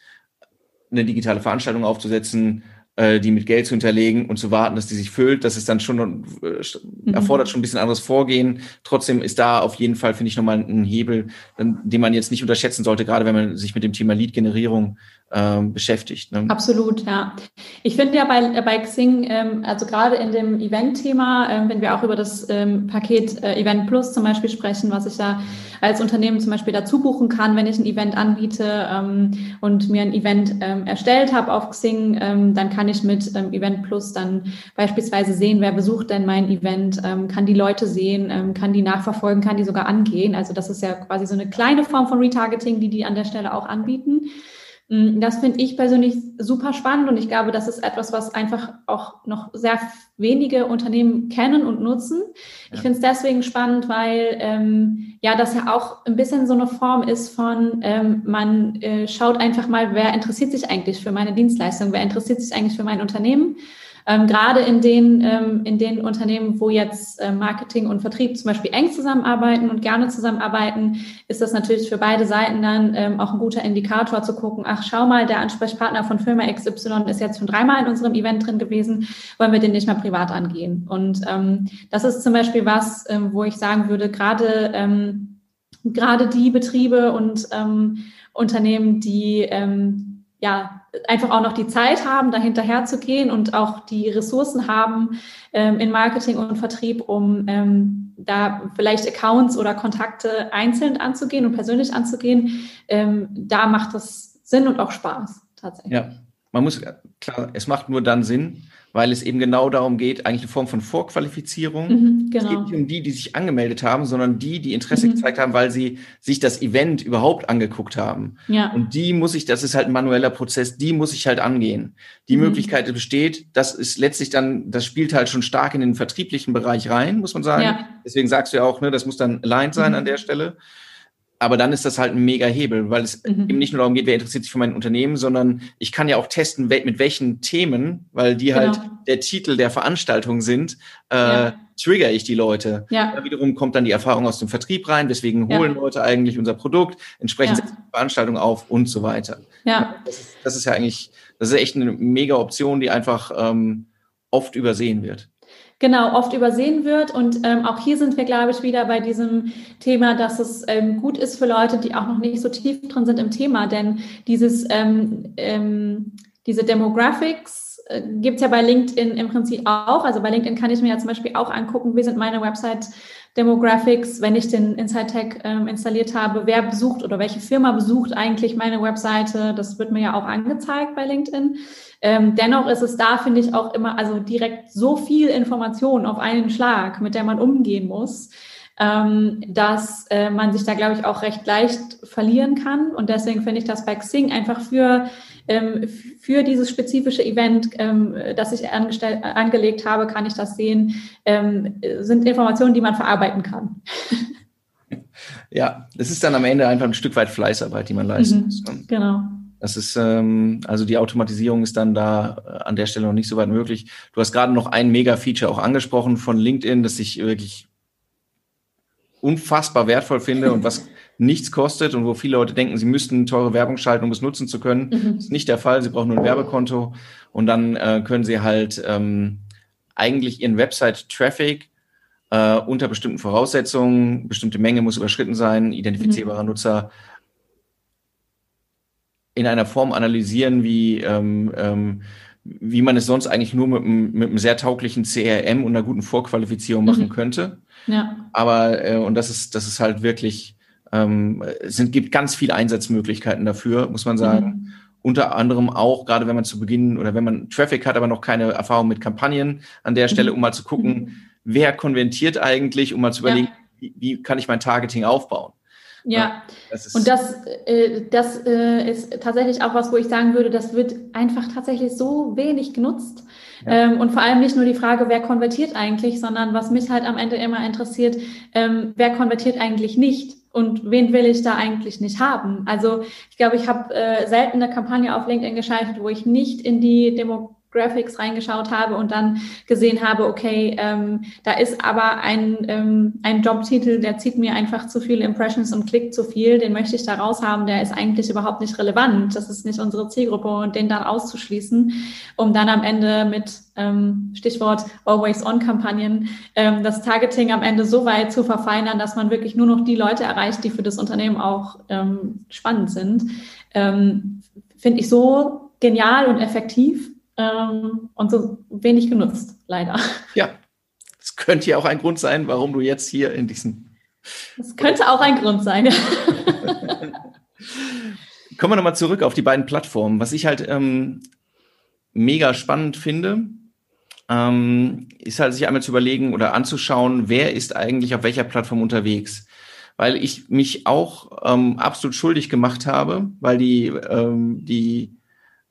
eine digitale Veranstaltung aufzusetzen, äh, die mit Geld zu hinterlegen und zu warten, dass die sich füllt. Das ist dann schon, äh, mhm. erfordert schon ein bisschen anderes Vorgehen. Trotzdem ist da auf jeden Fall, finde ich, nochmal ein Hebel, den man jetzt nicht unterschätzen sollte, gerade wenn man sich mit dem Thema Lead-Generierung ähm, beschäftigt. Ne? Absolut, ja. Ich finde ja bei, bei Xing, ähm, also gerade in dem Event-Thema, ähm, wenn wir auch über das ähm, Paket äh, Event Plus zum Beispiel sprechen, was ich da als Unternehmen zum Beispiel dazu buchen kann, wenn ich ein Event anbiete ähm, und mir ein Event ähm, erstellt habe auf Xing, ähm, dann kann ich mit ähm, Event Plus dann beispielsweise sehen, wer besucht denn mein Event, ähm, kann die Leute sehen, ähm, kann die nachverfolgen, kann die sogar angehen. Also das ist ja quasi so eine kleine Form von Retargeting, die die an der Stelle auch anbieten. Mm, das finde ich persönlich super spannend und ich glaube, das ist etwas, was einfach auch noch sehr wenige Unternehmen kennen und nutzen. Ja. Ich finde es deswegen spannend, weil ähm, ja das ja auch ein bisschen so eine Form ist von, ähm, man äh, schaut einfach mal, wer interessiert sich eigentlich für meine Dienstleistung, wer interessiert sich eigentlich für mein Unternehmen ähm, gerade in den, ähm, in den Unternehmen, wo jetzt äh, Marketing und Vertrieb zum Beispiel eng zusammenarbeiten und gerne zusammenarbeiten, ist das natürlich für beide Seiten dann ähm, auch ein guter Indikator zu gucken, ach, schau mal, der Ansprechpartner von Firma XY ist jetzt schon dreimal in unserem Event drin gewesen, wollen wir den nicht mal privat angehen. Und ähm, das ist zum Beispiel was, ähm, wo ich sagen würde, gerade ähm, gerade die Betriebe und ähm, Unternehmen, die ähm, ja einfach auch noch die Zeit haben, da hinterher zu gehen und auch die Ressourcen haben ähm, in Marketing und Vertrieb, um ähm, da vielleicht Accounts oder Kontakte einzeln anzugehen und persönlich anzugehen, ähm, da macht das Sinn und auch Spaß tatsächlich. Ja, man muss, klar, es macht nur dann Sinn, weil es eben genau darum geht, eigentlich eine Form von Vorqualifizierung. Mhm, genau. Es geht nicht um die, die sich angemeldet haben, sondern die, die Interesse mhm. gezeigt haben, weil sie sich das Event überhaupt angeguckt haben. Ja. Und die muss ich, das ist halt ein manueller Prozess, die muss ich halt angehen. Die mhm. Möglichkeit besteht, das ist letztlich dann, das spielt halt schon stark in den vertrieblichen Bereich rein, muss man sagen. Ja. Deswegen sagst du ja auch, ne, das muss dann aligned sein an mhm. der Stelle aber dann ist das halt ein mega Hebel, weil es mhm. eben nicht nur darum geht, wer interessiert sich für mein Unternehmen, sondern ich kann ja auch testen, mit welchen Themen, weil die halt genau. halt der Titel der Veranstaltung sind, äh, ja. trigger ich die Leute. Ja. Da wiederum kommt dann die Erfahrung aus dem Vertrieb rein, deswegen holen ja. Leute eigentlich unser Produkt, entsprechend ja. die Veranstaltung auf und so weiter. Ja. Das ist, das ist ja eigentlich, das ist echt eine mega Option, die einfach ähm, oft übersehen wird genau oft übersehen wird. Und ähm, auch hier sind wir, glaube ich, wieder bei diesem Thema, dass es ähm, gut ist für Leute, die auch noch nicht so tief drin sind im Thema. Denn dieses, ähm, ähm, diese Demographics gibt es ja bei LinkedIn im Prinzip auch. Also bei LinkedIn kann ich mir ja zum Beispiel auch angucken, wie sind meine Website Demographics, wenn ich den Inside Tech ähm, installiert habe, wer besucht oder welche Firma besucht eigentlich meine Webseite. Das wird mir ja auch angezeigt bei LinkedIn. Ähm, dennoch ist es da, finde ich, auch immer, also direkt so viel Information auf einen Schlag, mit der man umgehen muss, ähm, dass äh, man sich da, glaube ich, auch recht leicht verlieren kann. Und deswegen finde ich das bei Xing einfach für, ähm, für dieses spezifische Event, ähm, das ich angelegt habe, kann ich das sehen, ähm, sind Informationen, die man verarbeiten kann. <laughs> Ja, es ist dann am Ende einfach ein Stück weit Fleißarbeit, die man leisten mhm, muss. Ne? Genau. Das ist, ähm, also die Automatisierung ist dann da äh, an der Stelle noch nicht so weit möglich. Du hast gerade noch ein Mega-Feature auch angesprochen von LinkedIn, das ich wirklich unfassbar wertvoll finde und was nichts kostet und wo viele Leute denken, sie müssten teure Werbung schalten, um es nutzen zu können. Mhm. Das ist nicht der Fall. Sie brauchen nur ein Werbekonto und dann äh, können sie halt ähm, eigentlich ihren Website-Traffic äh, unter bestimmten Voraussetzungen, bestimmte Menge muss überschritten sein, identifizierbarer mhm. Nutzer in einer Form analysieren, wie, ähm, ähm, wie man es sonst eigentlich nur mit, einem, mit einem sehr tauglichen CRM und einer guten Vorqualifizierung machen mhm. könnte. Ja. Aber, äh, und das ist, das ist halt wirklich, ähm, es sind, gibt ganz viele Einsatzmöglichkeiten dafür, muss man sagen. Mhm. Unter anderem auch, gerade wenn man zu Beginn oder wenn man Traffic hat, aber noch keine Erfahrung mit Kampagnen an der Stelle, mhm. um mal zu gucken, wer konvertiert eigentlich, um mal zu überlegen, ja. wie, wie kann ich mein Targeting aufbauen. Ja, das und das, äh, das äh, ist tatsächlich auch was, wo ich sagen würde, das wird einfach tatsächlich so wenig genutzt. Ja. Ähm, und vor allem nicht nur die Frage, wer konvertiert eigentlich, sondern was mich halt am Ende immer interessiert, ähm, wer konvertiert eigentlich nicht und wen will ich da eigentlich nicht haben. Also ich glaube, ich habe äh, selten eine Kampagne auf LinkedIn geschaltet, wo ich nicht in die Demo Graphics reingeschaut habe und dann gesehen habe, okay, ähm, da ist aber ein, ähm, ein Jobtitel, der zieht mir einfach zu viele Impressions und klickt zu viel, den möchte ich da raushaben, der ist eigentlich überhaupt nicht relevant, das ist nicht unsere Zielgruppe und den dann auszuschließen, um dann am Ende mit ähm, Stichwort Always-On-Kampagnen ähm, das Targeting am Ende so weit zu verfeinern, dass man wirklich nur noch die Leute erreicht, die für das Unternehmen auch ähm, spannend sind, ähm, finde ich so genial und effektiv ähm, und so wenig genutzt, leider. Ja, das könnte ja auch ein Grund sein, warum du jetzt hier in diesen. Das könnte auch ein Grund sein. <laughs> Kommen wir nochmal zurück auf die beiden Plattformen. Was ich halt ähm, mega spannend finde, ähm, ist halt sich einmal zu überlegen oder anzuschauen, wer ist eigentlich auf welcher Plattform unterwegs. Weil ich mich auch ähm, absolut schuldig gemacht habe, weil die, ähm, die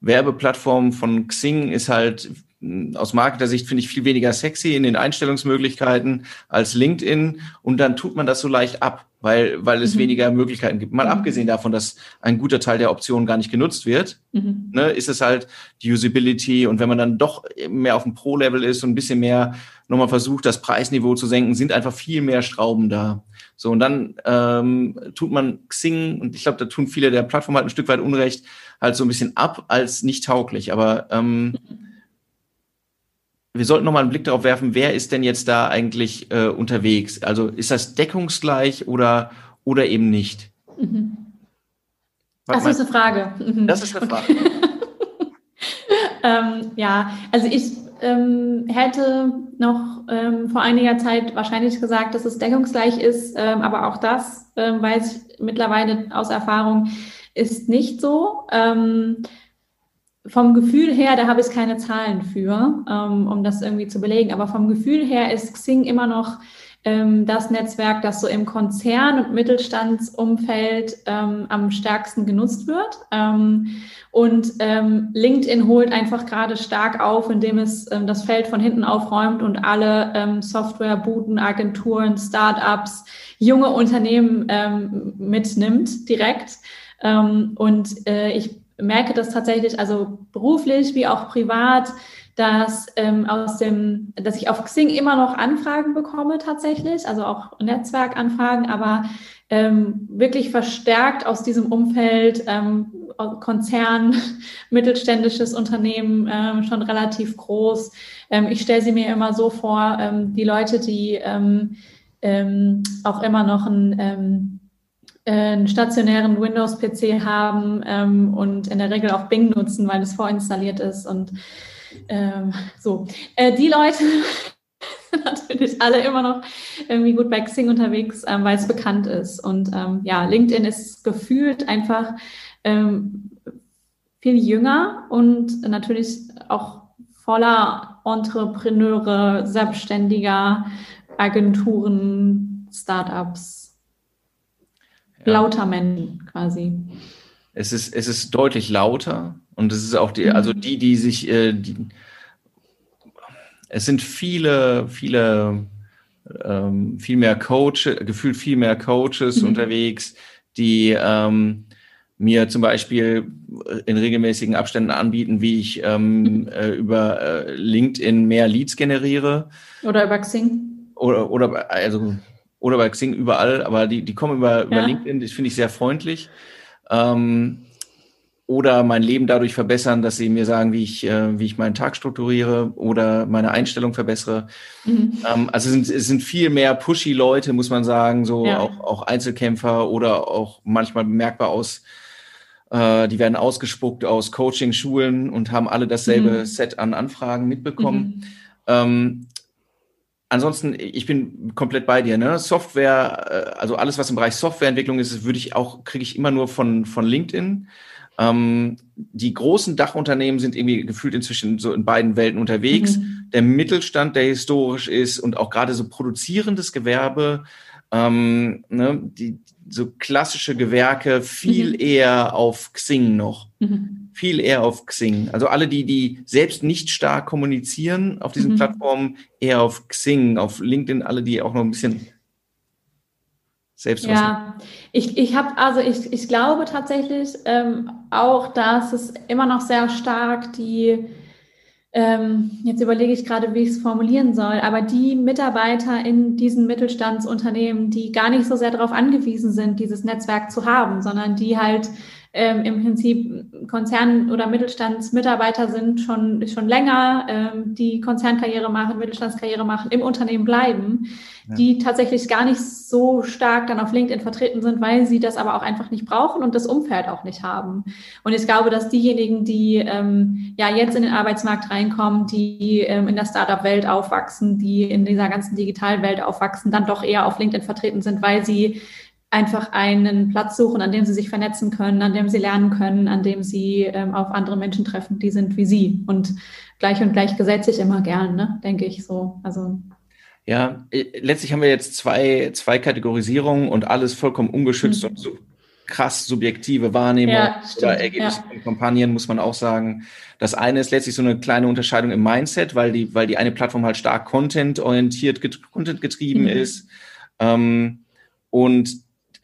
Werbeplattform von Xing ist halt hm, aus Marketer-Sicht finde ich viel weniger sexy in den Einstellungsmöglichkeiten als LinkedIn und dann tut man das so leicht ab, weil, weil es mhm. weniger Möglichkeiten gibt. Mal mhm. abgesehen davon, dass ein guter Teil der Optionen gar nicht genutzt wird, mhm. ne, ist es halt die Usability und wenn man dann doch mehr auf dem Pro-Level ist und ein bisschen mehr nochmal versucht, das Preisniveau zu senken, sind einfach viel mehr Schrauben da. So, und dann ähm, tut man Xing, und ich glaube, da tun viele der Plattformen halt ein Stück weit Unrecht, halt so ein bisschen ab als nicht tauglich. Aber ähm, wir sollten nochmal einen Blick darauf werfen, wer ist denn jetzt da eigentlich äh, unterwegs? Also ist das deckungsgleich oder, oder eben nicht? Mhm. Das ist eine Frage. Mhm. Das ist eine Frage. ähm, ja, also ich ähm, hätte noch ähm, vor einiger Zeit wahrscheinlich gesagt, dass es deckungsgleich ist, ähm, aber auch das ähm, weiß ich mittlerweile aus Erfahrung ist nicht so. Ähm, vom Gefühl her, da habe ich keine Zahlen für, ähm, um das irgendwie zu belegen, aber vom Gefühl her ist Xing immer noch ähm, das Netzwerk, das so im Konzern- und Mittelstandsumfeld ähm, am stärksten genutzt wird. Ähm, und ähm, LinkedIn holt einfach gerade stark auf, indem es ähm, das Feld von hinten aufräumt und alle ähm, Softwarebuden, Agenturen, Startups, junge Unternehmen ähm, mitnimmt direkt. Und äh, ich merke das tatsächlich, also beruflich wie auch privat, dass ähm, aus dem, dass ich auf Xing immer noch Anfragen bekomme tatsächlich, also auch Netzwerkanfragen, aber ähm, wirklich verstärkt aus diesem Umfeld ähm, Konzern, <laughs> mittelständisches Unternehmen, ähm, schon relativ groß. Ähm, ich stelle sie mir immer so vor, ähm, die Leute, die ähm, ähm, auch immer noch ein ähm, einen stationären Windows-PC haben ähm, und in der Regel auch Bing nutzen, weil es vorinstalliert ist. Und ähm, so, äh, die Leute <laughs> sind natürlich alle immer noch irgendwie gut bei Xing unterwegs, ähm, weil es bekannt ist. Und ähm, ja, LinkedIn ist gefühlt einfach ähm, viel jünger und natürlich auch voller Entrepreneure, Selbstständiger, Agenturen, Startups ja. lauter Menschen quasi. Es ist, es ist deutlich lauter und es ist auch die, mhm. also die, die sich, äh, die, es sind viele, viele, ähm, viel mehr Coaches, gefühlt viel mehr Coaches mhm. unterwegs, die ähm, mir zum Beispiel in regelmäßigen Abständen anbieten, wie ich ähm, mhm. äh, über äh, LinkedIn mehr Leads generiere. Oder über Xing. Oder, oder also oder bei Xing überall, aber die, die kommen über, über ja. LinkedIn, das finde ich sehr freundlich. Ähm, oder mein Leben dadurch verbessern, dass sie mir sagen, wie ich, äh, wie ich meinen Tag strukturiere oder meine Einstellung verbessere. Mhm. Ähm, also es sind, es sind viel mehr pushy Leute, muss man sagen, so ja. auch, auch Einzelkämpfer oder auch manchmal bemerkbar aus, äh, die werden ausgespuckt aus Coaching-Schulen und haben alle dasselbe mhm. Set an Anfragen mitbekommen. Mhm. Ähm, ansonsten, ich bin komplett bei dir. Ne? Software, äh, also alles, was im Bereich Softwareentwicklung ist, würde ich auch, kriege ich immer nur von, von LinkedIn. Ähm, die großen Dachunternehmen sind irgendwie gefühlt inzwischen so in beiden Welten unterwegs. Mhm. Der Mittelstand, der historisch ist und auch gerade so produzierendes Gewerbe, ähm, ne, die, so klassische Gewerke viel mhm. eher auf Xing noch. Mhm. Viel eher auf Xing. Also alle, die, die selbst nicht stark kommunizieren auf diesen mhm. Plattformen, eher auf Xing, auf LinkedIn, alle, die auch noch ein bisschen selbst Ja, ich, ich habe, also ich, ich glaube tatsächlich ähm, auch, dass es immer noch sehr stark die, ähm, jetzt überlege ich gerade, wie ich es formulieren soll, aber die Mitarbeiter in diesen Mittelstandsunternehmen, die gar nicht so sehr darauf angewiesen sind, dieses Netzwerk zu haben, sondern die halt ähm, im Prinzip Konzern- oder Mittelstandsmitarbeiter sind schon, schon länger, ähm, die Konzernkarriere machen, Mittelstandskarriere machen, im Unternehmen bleiben, ja. die tatsächlich gar nicht so stark dann auf LinkedIn vertreten sind, weil sie das aber auch einfach nicht brauchen und das Umfeld auch nicht haben. Und ich glaube, dass diejenigen, die ähm, ja jetzt in den Arbeitsmarkt reinkommen, die ähm, in der Startup-Welt aufwachsen, die in dieser ganzen digitalen Welt aufwachsen, dann doch eher auf LinkedIn vertreten sind, weil sie einfach einen Platz suchen, an dem sie sich vernetzen können, an dem sie lernen können, an dem sie ähm, auf andere Menschen treffen, die sind wie sie. Und gleich und gleich gesetzt sich immer gern, ne? denke ich so. Also ja, äh, letztlich haben wir jetzt zwei, zwei Kategorisierungen und alles vollkommen ungeschützt mhm. und so krass subjektive Wahrnehmung ja, oder Ergebnisse ja. von Kampagnen, muss man auch sagen. Das eine ist letztlich so eine kleine Unterscheidung im Mindset, weil die, weil die eine Plattform halt stark content-orientiert, content getrieben mhm. ist. Ähm, und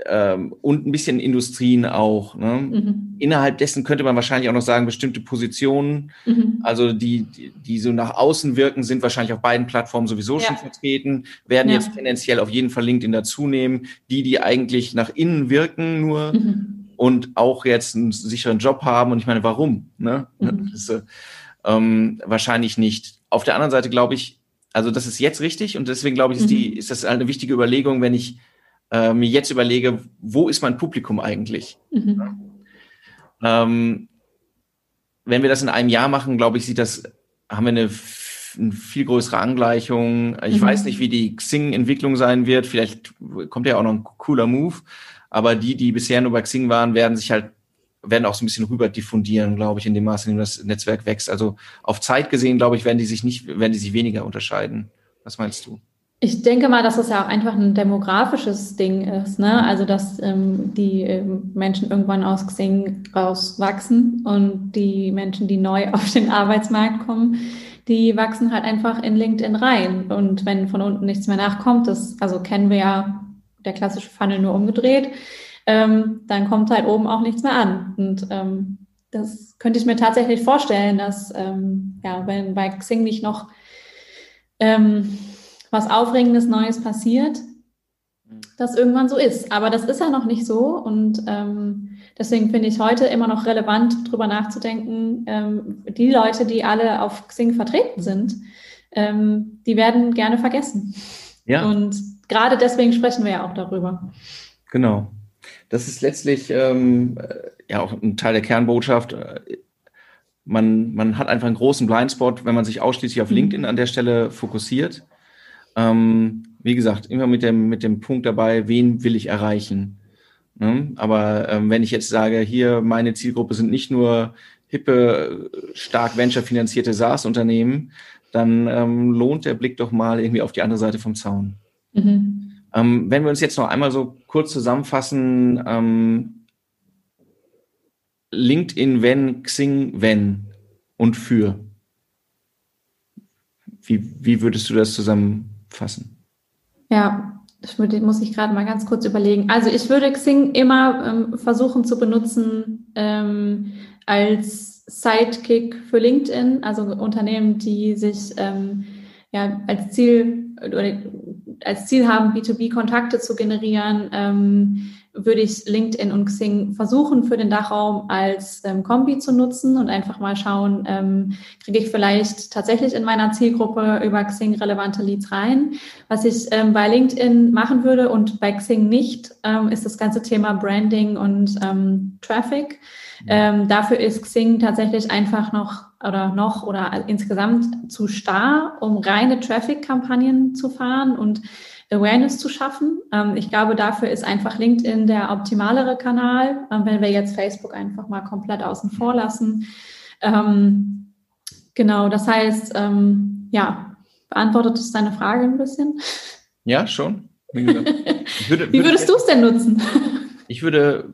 ähm, und ein bisschen Industrien auch. Ne? Mhm. Innerhalb dessen könnte man wahrscheinlich auch noch sagen, bestimmte Positionen, mhm. also die, die, die, so nach außen wirken, sind wahrscheinlich auf beiden Plattformen sowieso ja. schon vertreten, werden ja. jetzt tendenziell auf jeden Fall LinkedIn dazunehmen. Die, die eigentlich nach innen wirken nur mhm. und auch jetzt einen sicheren Job haben. Und ich meine, warum? Ne? Mhm. <laughs> Das, äh, ähm, wahrscheinlich nicht. Auf der anderen Seite glaube ich, also das ist jetzt richtig und deswegen glaube ich, ist, die, mhm. ist das eine wichtige Überlegung, wenn ich äh, mir jetzt überlege, wo ist mein Publikum eigentlich? Mhm. Ähm, wenn wir das in einem Jahr machen, glaube ich, sieht das, haben wir eine, eine viel größere Angleichung. Ich mhm. weiß nicht, wie die Xing-Entwicklung sein wird. Vielleicht kommt ja auch noch ein cooler Move. Aber die, die bisher nur bei Xing waren, werden sich halt werden auch so ein bisschen rüber diffundieren, glaube ich, in dem Maße, in dem das Netzwerk wächst. Also auf Zeit gesehen, glaube ich, werden die sich nicht, werden die sich weniger unterscheiden. Was meinst du? Ich denke mal, dass es ja auch einfach ein demografisches Ding ist, ne? Also dass ähm, die ähm, Menschen irgendwann aus Xing rauswachsen und die Menschen, die neu <laughs> auf den Arbeitsmarkt kommen, die wachsen halt einfach in LinkedIn rein. Und wenn von unten nichts mehr nachkommt, das also kennen wir ja der klassische Funnel nur umgedreht, ähm, dann kommt halt oben auch nichts mehr an. Und ähm, das könnte ich mir tatsächlich vorstellen, dass ähm, ja, wenn bei Xing nicht noch ähm, was Aufregendes Neues passiert, mhm. das irgendwann so ist. Aber das ist ja noch nicht so und ähm, deswegen finde ich heute immer noch relevant, darüber nachzudenken. Ähm, die Leute, die alle auf Xing vertreten sind, ähm, die werden gerne vergessen. Ja. Und gerade deswegen sprechen wir ja auch darüber. Genau. Das ist letztlich ähm, ja auch ein Teil der Kernbotschaft. Man, man hat einfach einen großen Blindspot, wenn man sich ausschließlich auf mhm. LinkedIn an der Stelle fokussiert. Ähm, wie gesagt, immer mit dem, mit dem Punkt dabei, wen will ich erreichen. Ne? Aber ähm, wenn ich jetzt sage, hier meine Zielgruppe sind nicht nur hippe, stark venture-finanzierte SaaS-Unternehmen, dann ähm, lohnt der Blick doch mal irgendwie auf die andere Seite vom Zaun. Mhm. Ähm, wenn wir uns jetzt noch einmal so kurz zusammenfassen, ähm, LinkedIn, wenn, Xing, wenn und für. Wie, wie würdest du das zusammen fassen? Ja, das muss ich gerade mal ganz kurz überlegen. Also ich würde Xing immer ähm, versuchen zu benutzen ähm, als Sidekick für LinkedIn, also Unternehmen, die sich ähm, ja, als Ziel als Ziel haben, B2B-Kontakte zu generieren, ähm, würde ich LinkedIn und Xing versuchen für den Dachraum als ähm, Kombi zu nutzen und einfach mal schauen, ähm, kriege ich vielleicht tatsächlich in meiner Zielgruppe über Xing relevante Leads rein. Was ich ähm, bei LinkedIn machen würde und bei Xing nicht, ähm, ist das ganze Thema Branding und ähm, Traffic. Ähm, dafür ist Xing tatsächlich einfach noch oder noch oder insgesamt zu starr, um reine Traffic-Kampagnen zu fahren und Awareness zu schaffen. Ähm, ich glaube, dafür ist einfach LinkedIn der optimalere Kanal, ähm, wenn wir jetzt Facebook einfach mal komplett außen vor lassen. Ähm, genau, das heißt, ja, beantwortet es deine Frage ein bisschen? Ja, schon. Wie, würde, <laughs> Wie würdest du es denn nutzen? Ich würde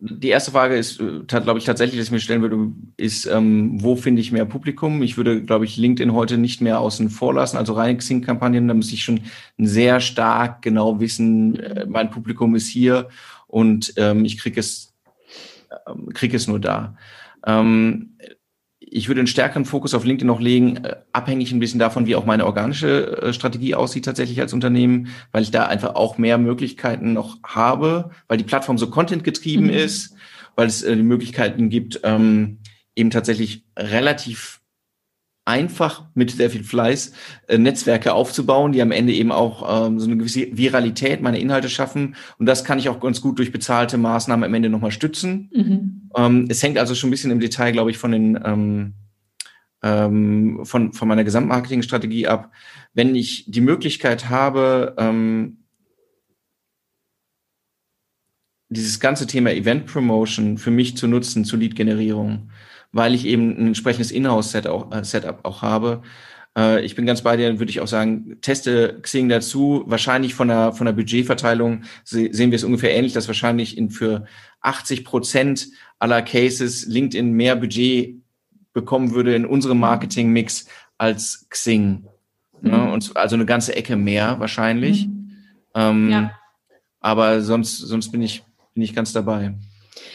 die erste Frage ist, äh, glaube ich, tatsächlich, dass ich mir stellen würde, ist, ähm, wo finde ich mehr Publikum? Ich würde, glaube ich, LinkedIn heute nicht mehr außen vor lassen, also reine Xing-Kampagnen, da muss ich schon sehr stark genau wissen, äh, mein Publikum ist hier und ähm, ich kriege es, ähm, krieg es nur da. Ähm, ich würde einen stärkeren Fokus auf LinkedIn noch legen, äh, abhängig ein bisschen davon, wie auch meine organische äh, Strategie aussieht tatsächlich als Unternehmen, weil ich da einfach auch mehr Möglichkeiten noch habe, weil die Plattform so content-getrieben mhm. ist, weil es äh, die Möglichkeiten gibt, ähm, eben tatsächlich relativ einfach mit sehr viel Fleiß äh, Netzwerke aufzubauen, die am Ende eben auch ähm, so eine gewisse Viralität meine Inhalte schaffen. Und das kann ich auch ganz gut durch bezahlte Maßnahmen am Ende nochmal stützen. Mhm. Ähm, es hängt also schon ein bisschen im Detail, glaube ich, von den ähm, ähm, von, von meiner Gesamtmarketingstrategie ab. Wenn ich die Möglichkeit habe, ähm, dieses ganze Thema Event Promotion für mich zu nutzen, zur Lead-Generierung, weil ich eben ein entsprechendes Inhouse-Setup äh, Setup auch habe. Äh, ich bin ganz bei dir, würde ich auch sagen, teste Xing dazu. Wahrscheinlich von der, von der Budgetverteilung sehen wir es ungefähr ähnlich, dass wahrscheinlich in für 80 Prozent aller Cases LinkedIn mehr Budget bekommen würde in unserem Marketing-Mix als Xing. Mhm. Ja, und also eine ganze Ecke mehr wahrscheinlich. Mhm. Ähm, ja. Aber sonst, sonst bin ich, bin ich ganz dabei.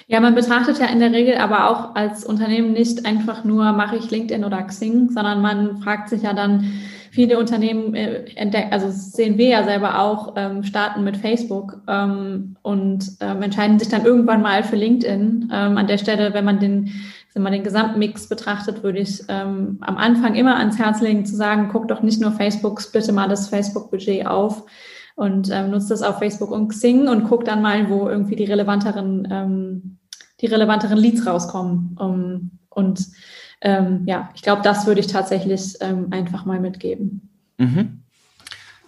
Ja, man betrachtet ja in der Regel aber auch als Unternehmen nicht einfach nur, mache ich LinkedIn oder Xing, sondern man fragt sich ja dann, viele Unternehmen äh, entdecken, also sehen wir ja selber auch, ähm, starten mit Facebook ähm, und ähm, entscheiden sich dann irgendwann mal für LinkedIn. Ähm, an der Stelle, wenn man den, wenn man den Gesamtmix betrachtet, würde ich ähm, am Anfang immer ans Herz legen zu sagen, guck doch nicht nur Facebook, splitte mal das Facebook-Budget auf und ähm, nutzt das auf Facebook und Xing und guckt dann mal, wo irgendwie die relevanteren, ähm, die relevanteren Leads rauskommen. Um, und ähm, ja, ich glaube, das würde ich tatsächlich ähm, einfach mal mitgeben. Mhm.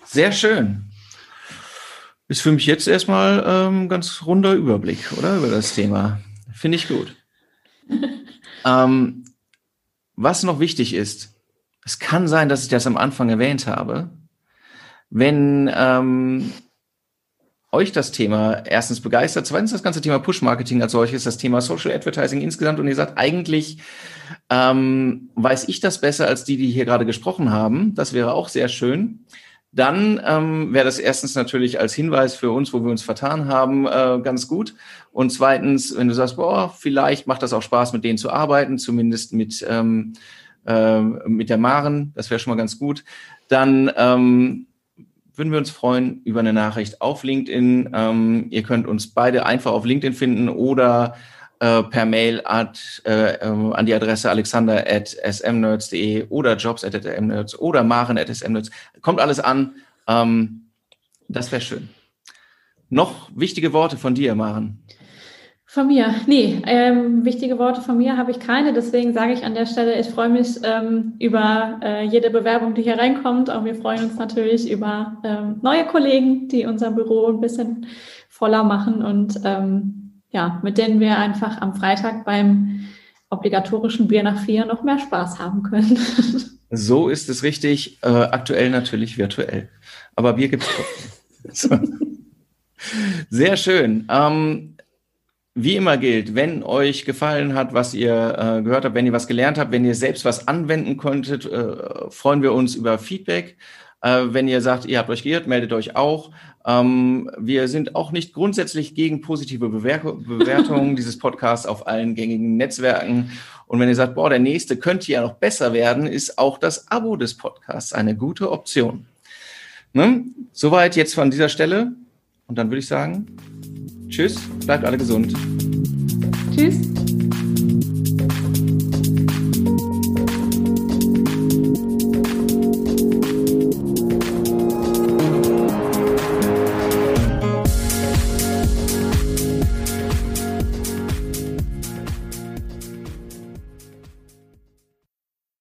Sehr schön. Ist für mich jetzt erstmal ähm, ganz runder Überblick, oder? Über das Thema. Finde ich gut. <laughs> ähm, was noch wichtig ist, es kann sein, dass ich das am Anfang erwähnt habe, wenn ähm, euch das Thema erstens begeistert, zweitens das ganze Thema Push-Marketing als solches, das Thema Social Advertising insgesamt und ihr sagt, eigentlich ähm, weiß ich das besser als die, die hier gerade gesprochen haben. Das wäre auch sehr schön. Dann ähm, wäre das erstens natürlich als Hinweis für uns, wo wir uns vertan haben, äh, ganz gut. Und zweitens, wenn du sagst, boah, vielleicht macht das auch Spaß, mit denen zu arbeiten, zumindest mit, ähm, äh, mit der Maren, das wäre schon mal ganz gut, dann ähm, würden wir uns freuen über eine Nachricht auf LinkedIn. Ähm, ihr könnt uns beide einfach auf LinkedIn finden oder äh, per Mail at, äh, äh, an die Adresse alexander at smnerds.de oder jobs at smnerds oder maren at smnerds. Kommt alles an. Ähm, das wäre schön. Noch wichtige Worte von dir, Maren. Von mir, nee, ähm, wichtige Worte von mir habe ich keine. Deswegen sage ich an der Stelle, ich freue mich ähm, über äh, jede Bewerbung, die hier reinkommt. Auch wir freuen uns natürlich über ähm, neue Kollegen, die unser Büro ein bisschen voller machen und ähm, ja, mit denen wir einfach am Freitag beim obligatorischen Bier nach vier noch mehr Spaß haben können. <laughs> So ist es richtig. Äh, aktuell natürlich virtuell. Aber Bier gibt es <laughs> Sehr schön. Wie immer gilt, wenn euch gefallen hat, was ihr äh, gehört habt, wenn ihr was gelernt habt, wenn ihr selbst was anwenden konntet, äh, freuen wir uns über Feedback. Äh, wenn ihr sagt, ihr habt euch geirrt, meldet euch auch. Ähm, wir sind auch nicht grundsätzlich gegen positive Bewer Bewertungen <laughs> dieses Podcasts auf allen gängigen Netzwerken. Und wenn ihr sagt, boah, der nächste könnte ja noch besser werden, ist auch das Abo des Podcasts eine gute Option. Ne? Soweit jetzt von dieser Stelle. Und dann würde ich sagen, Tschüss, bleibt alle gesund. Tschüss.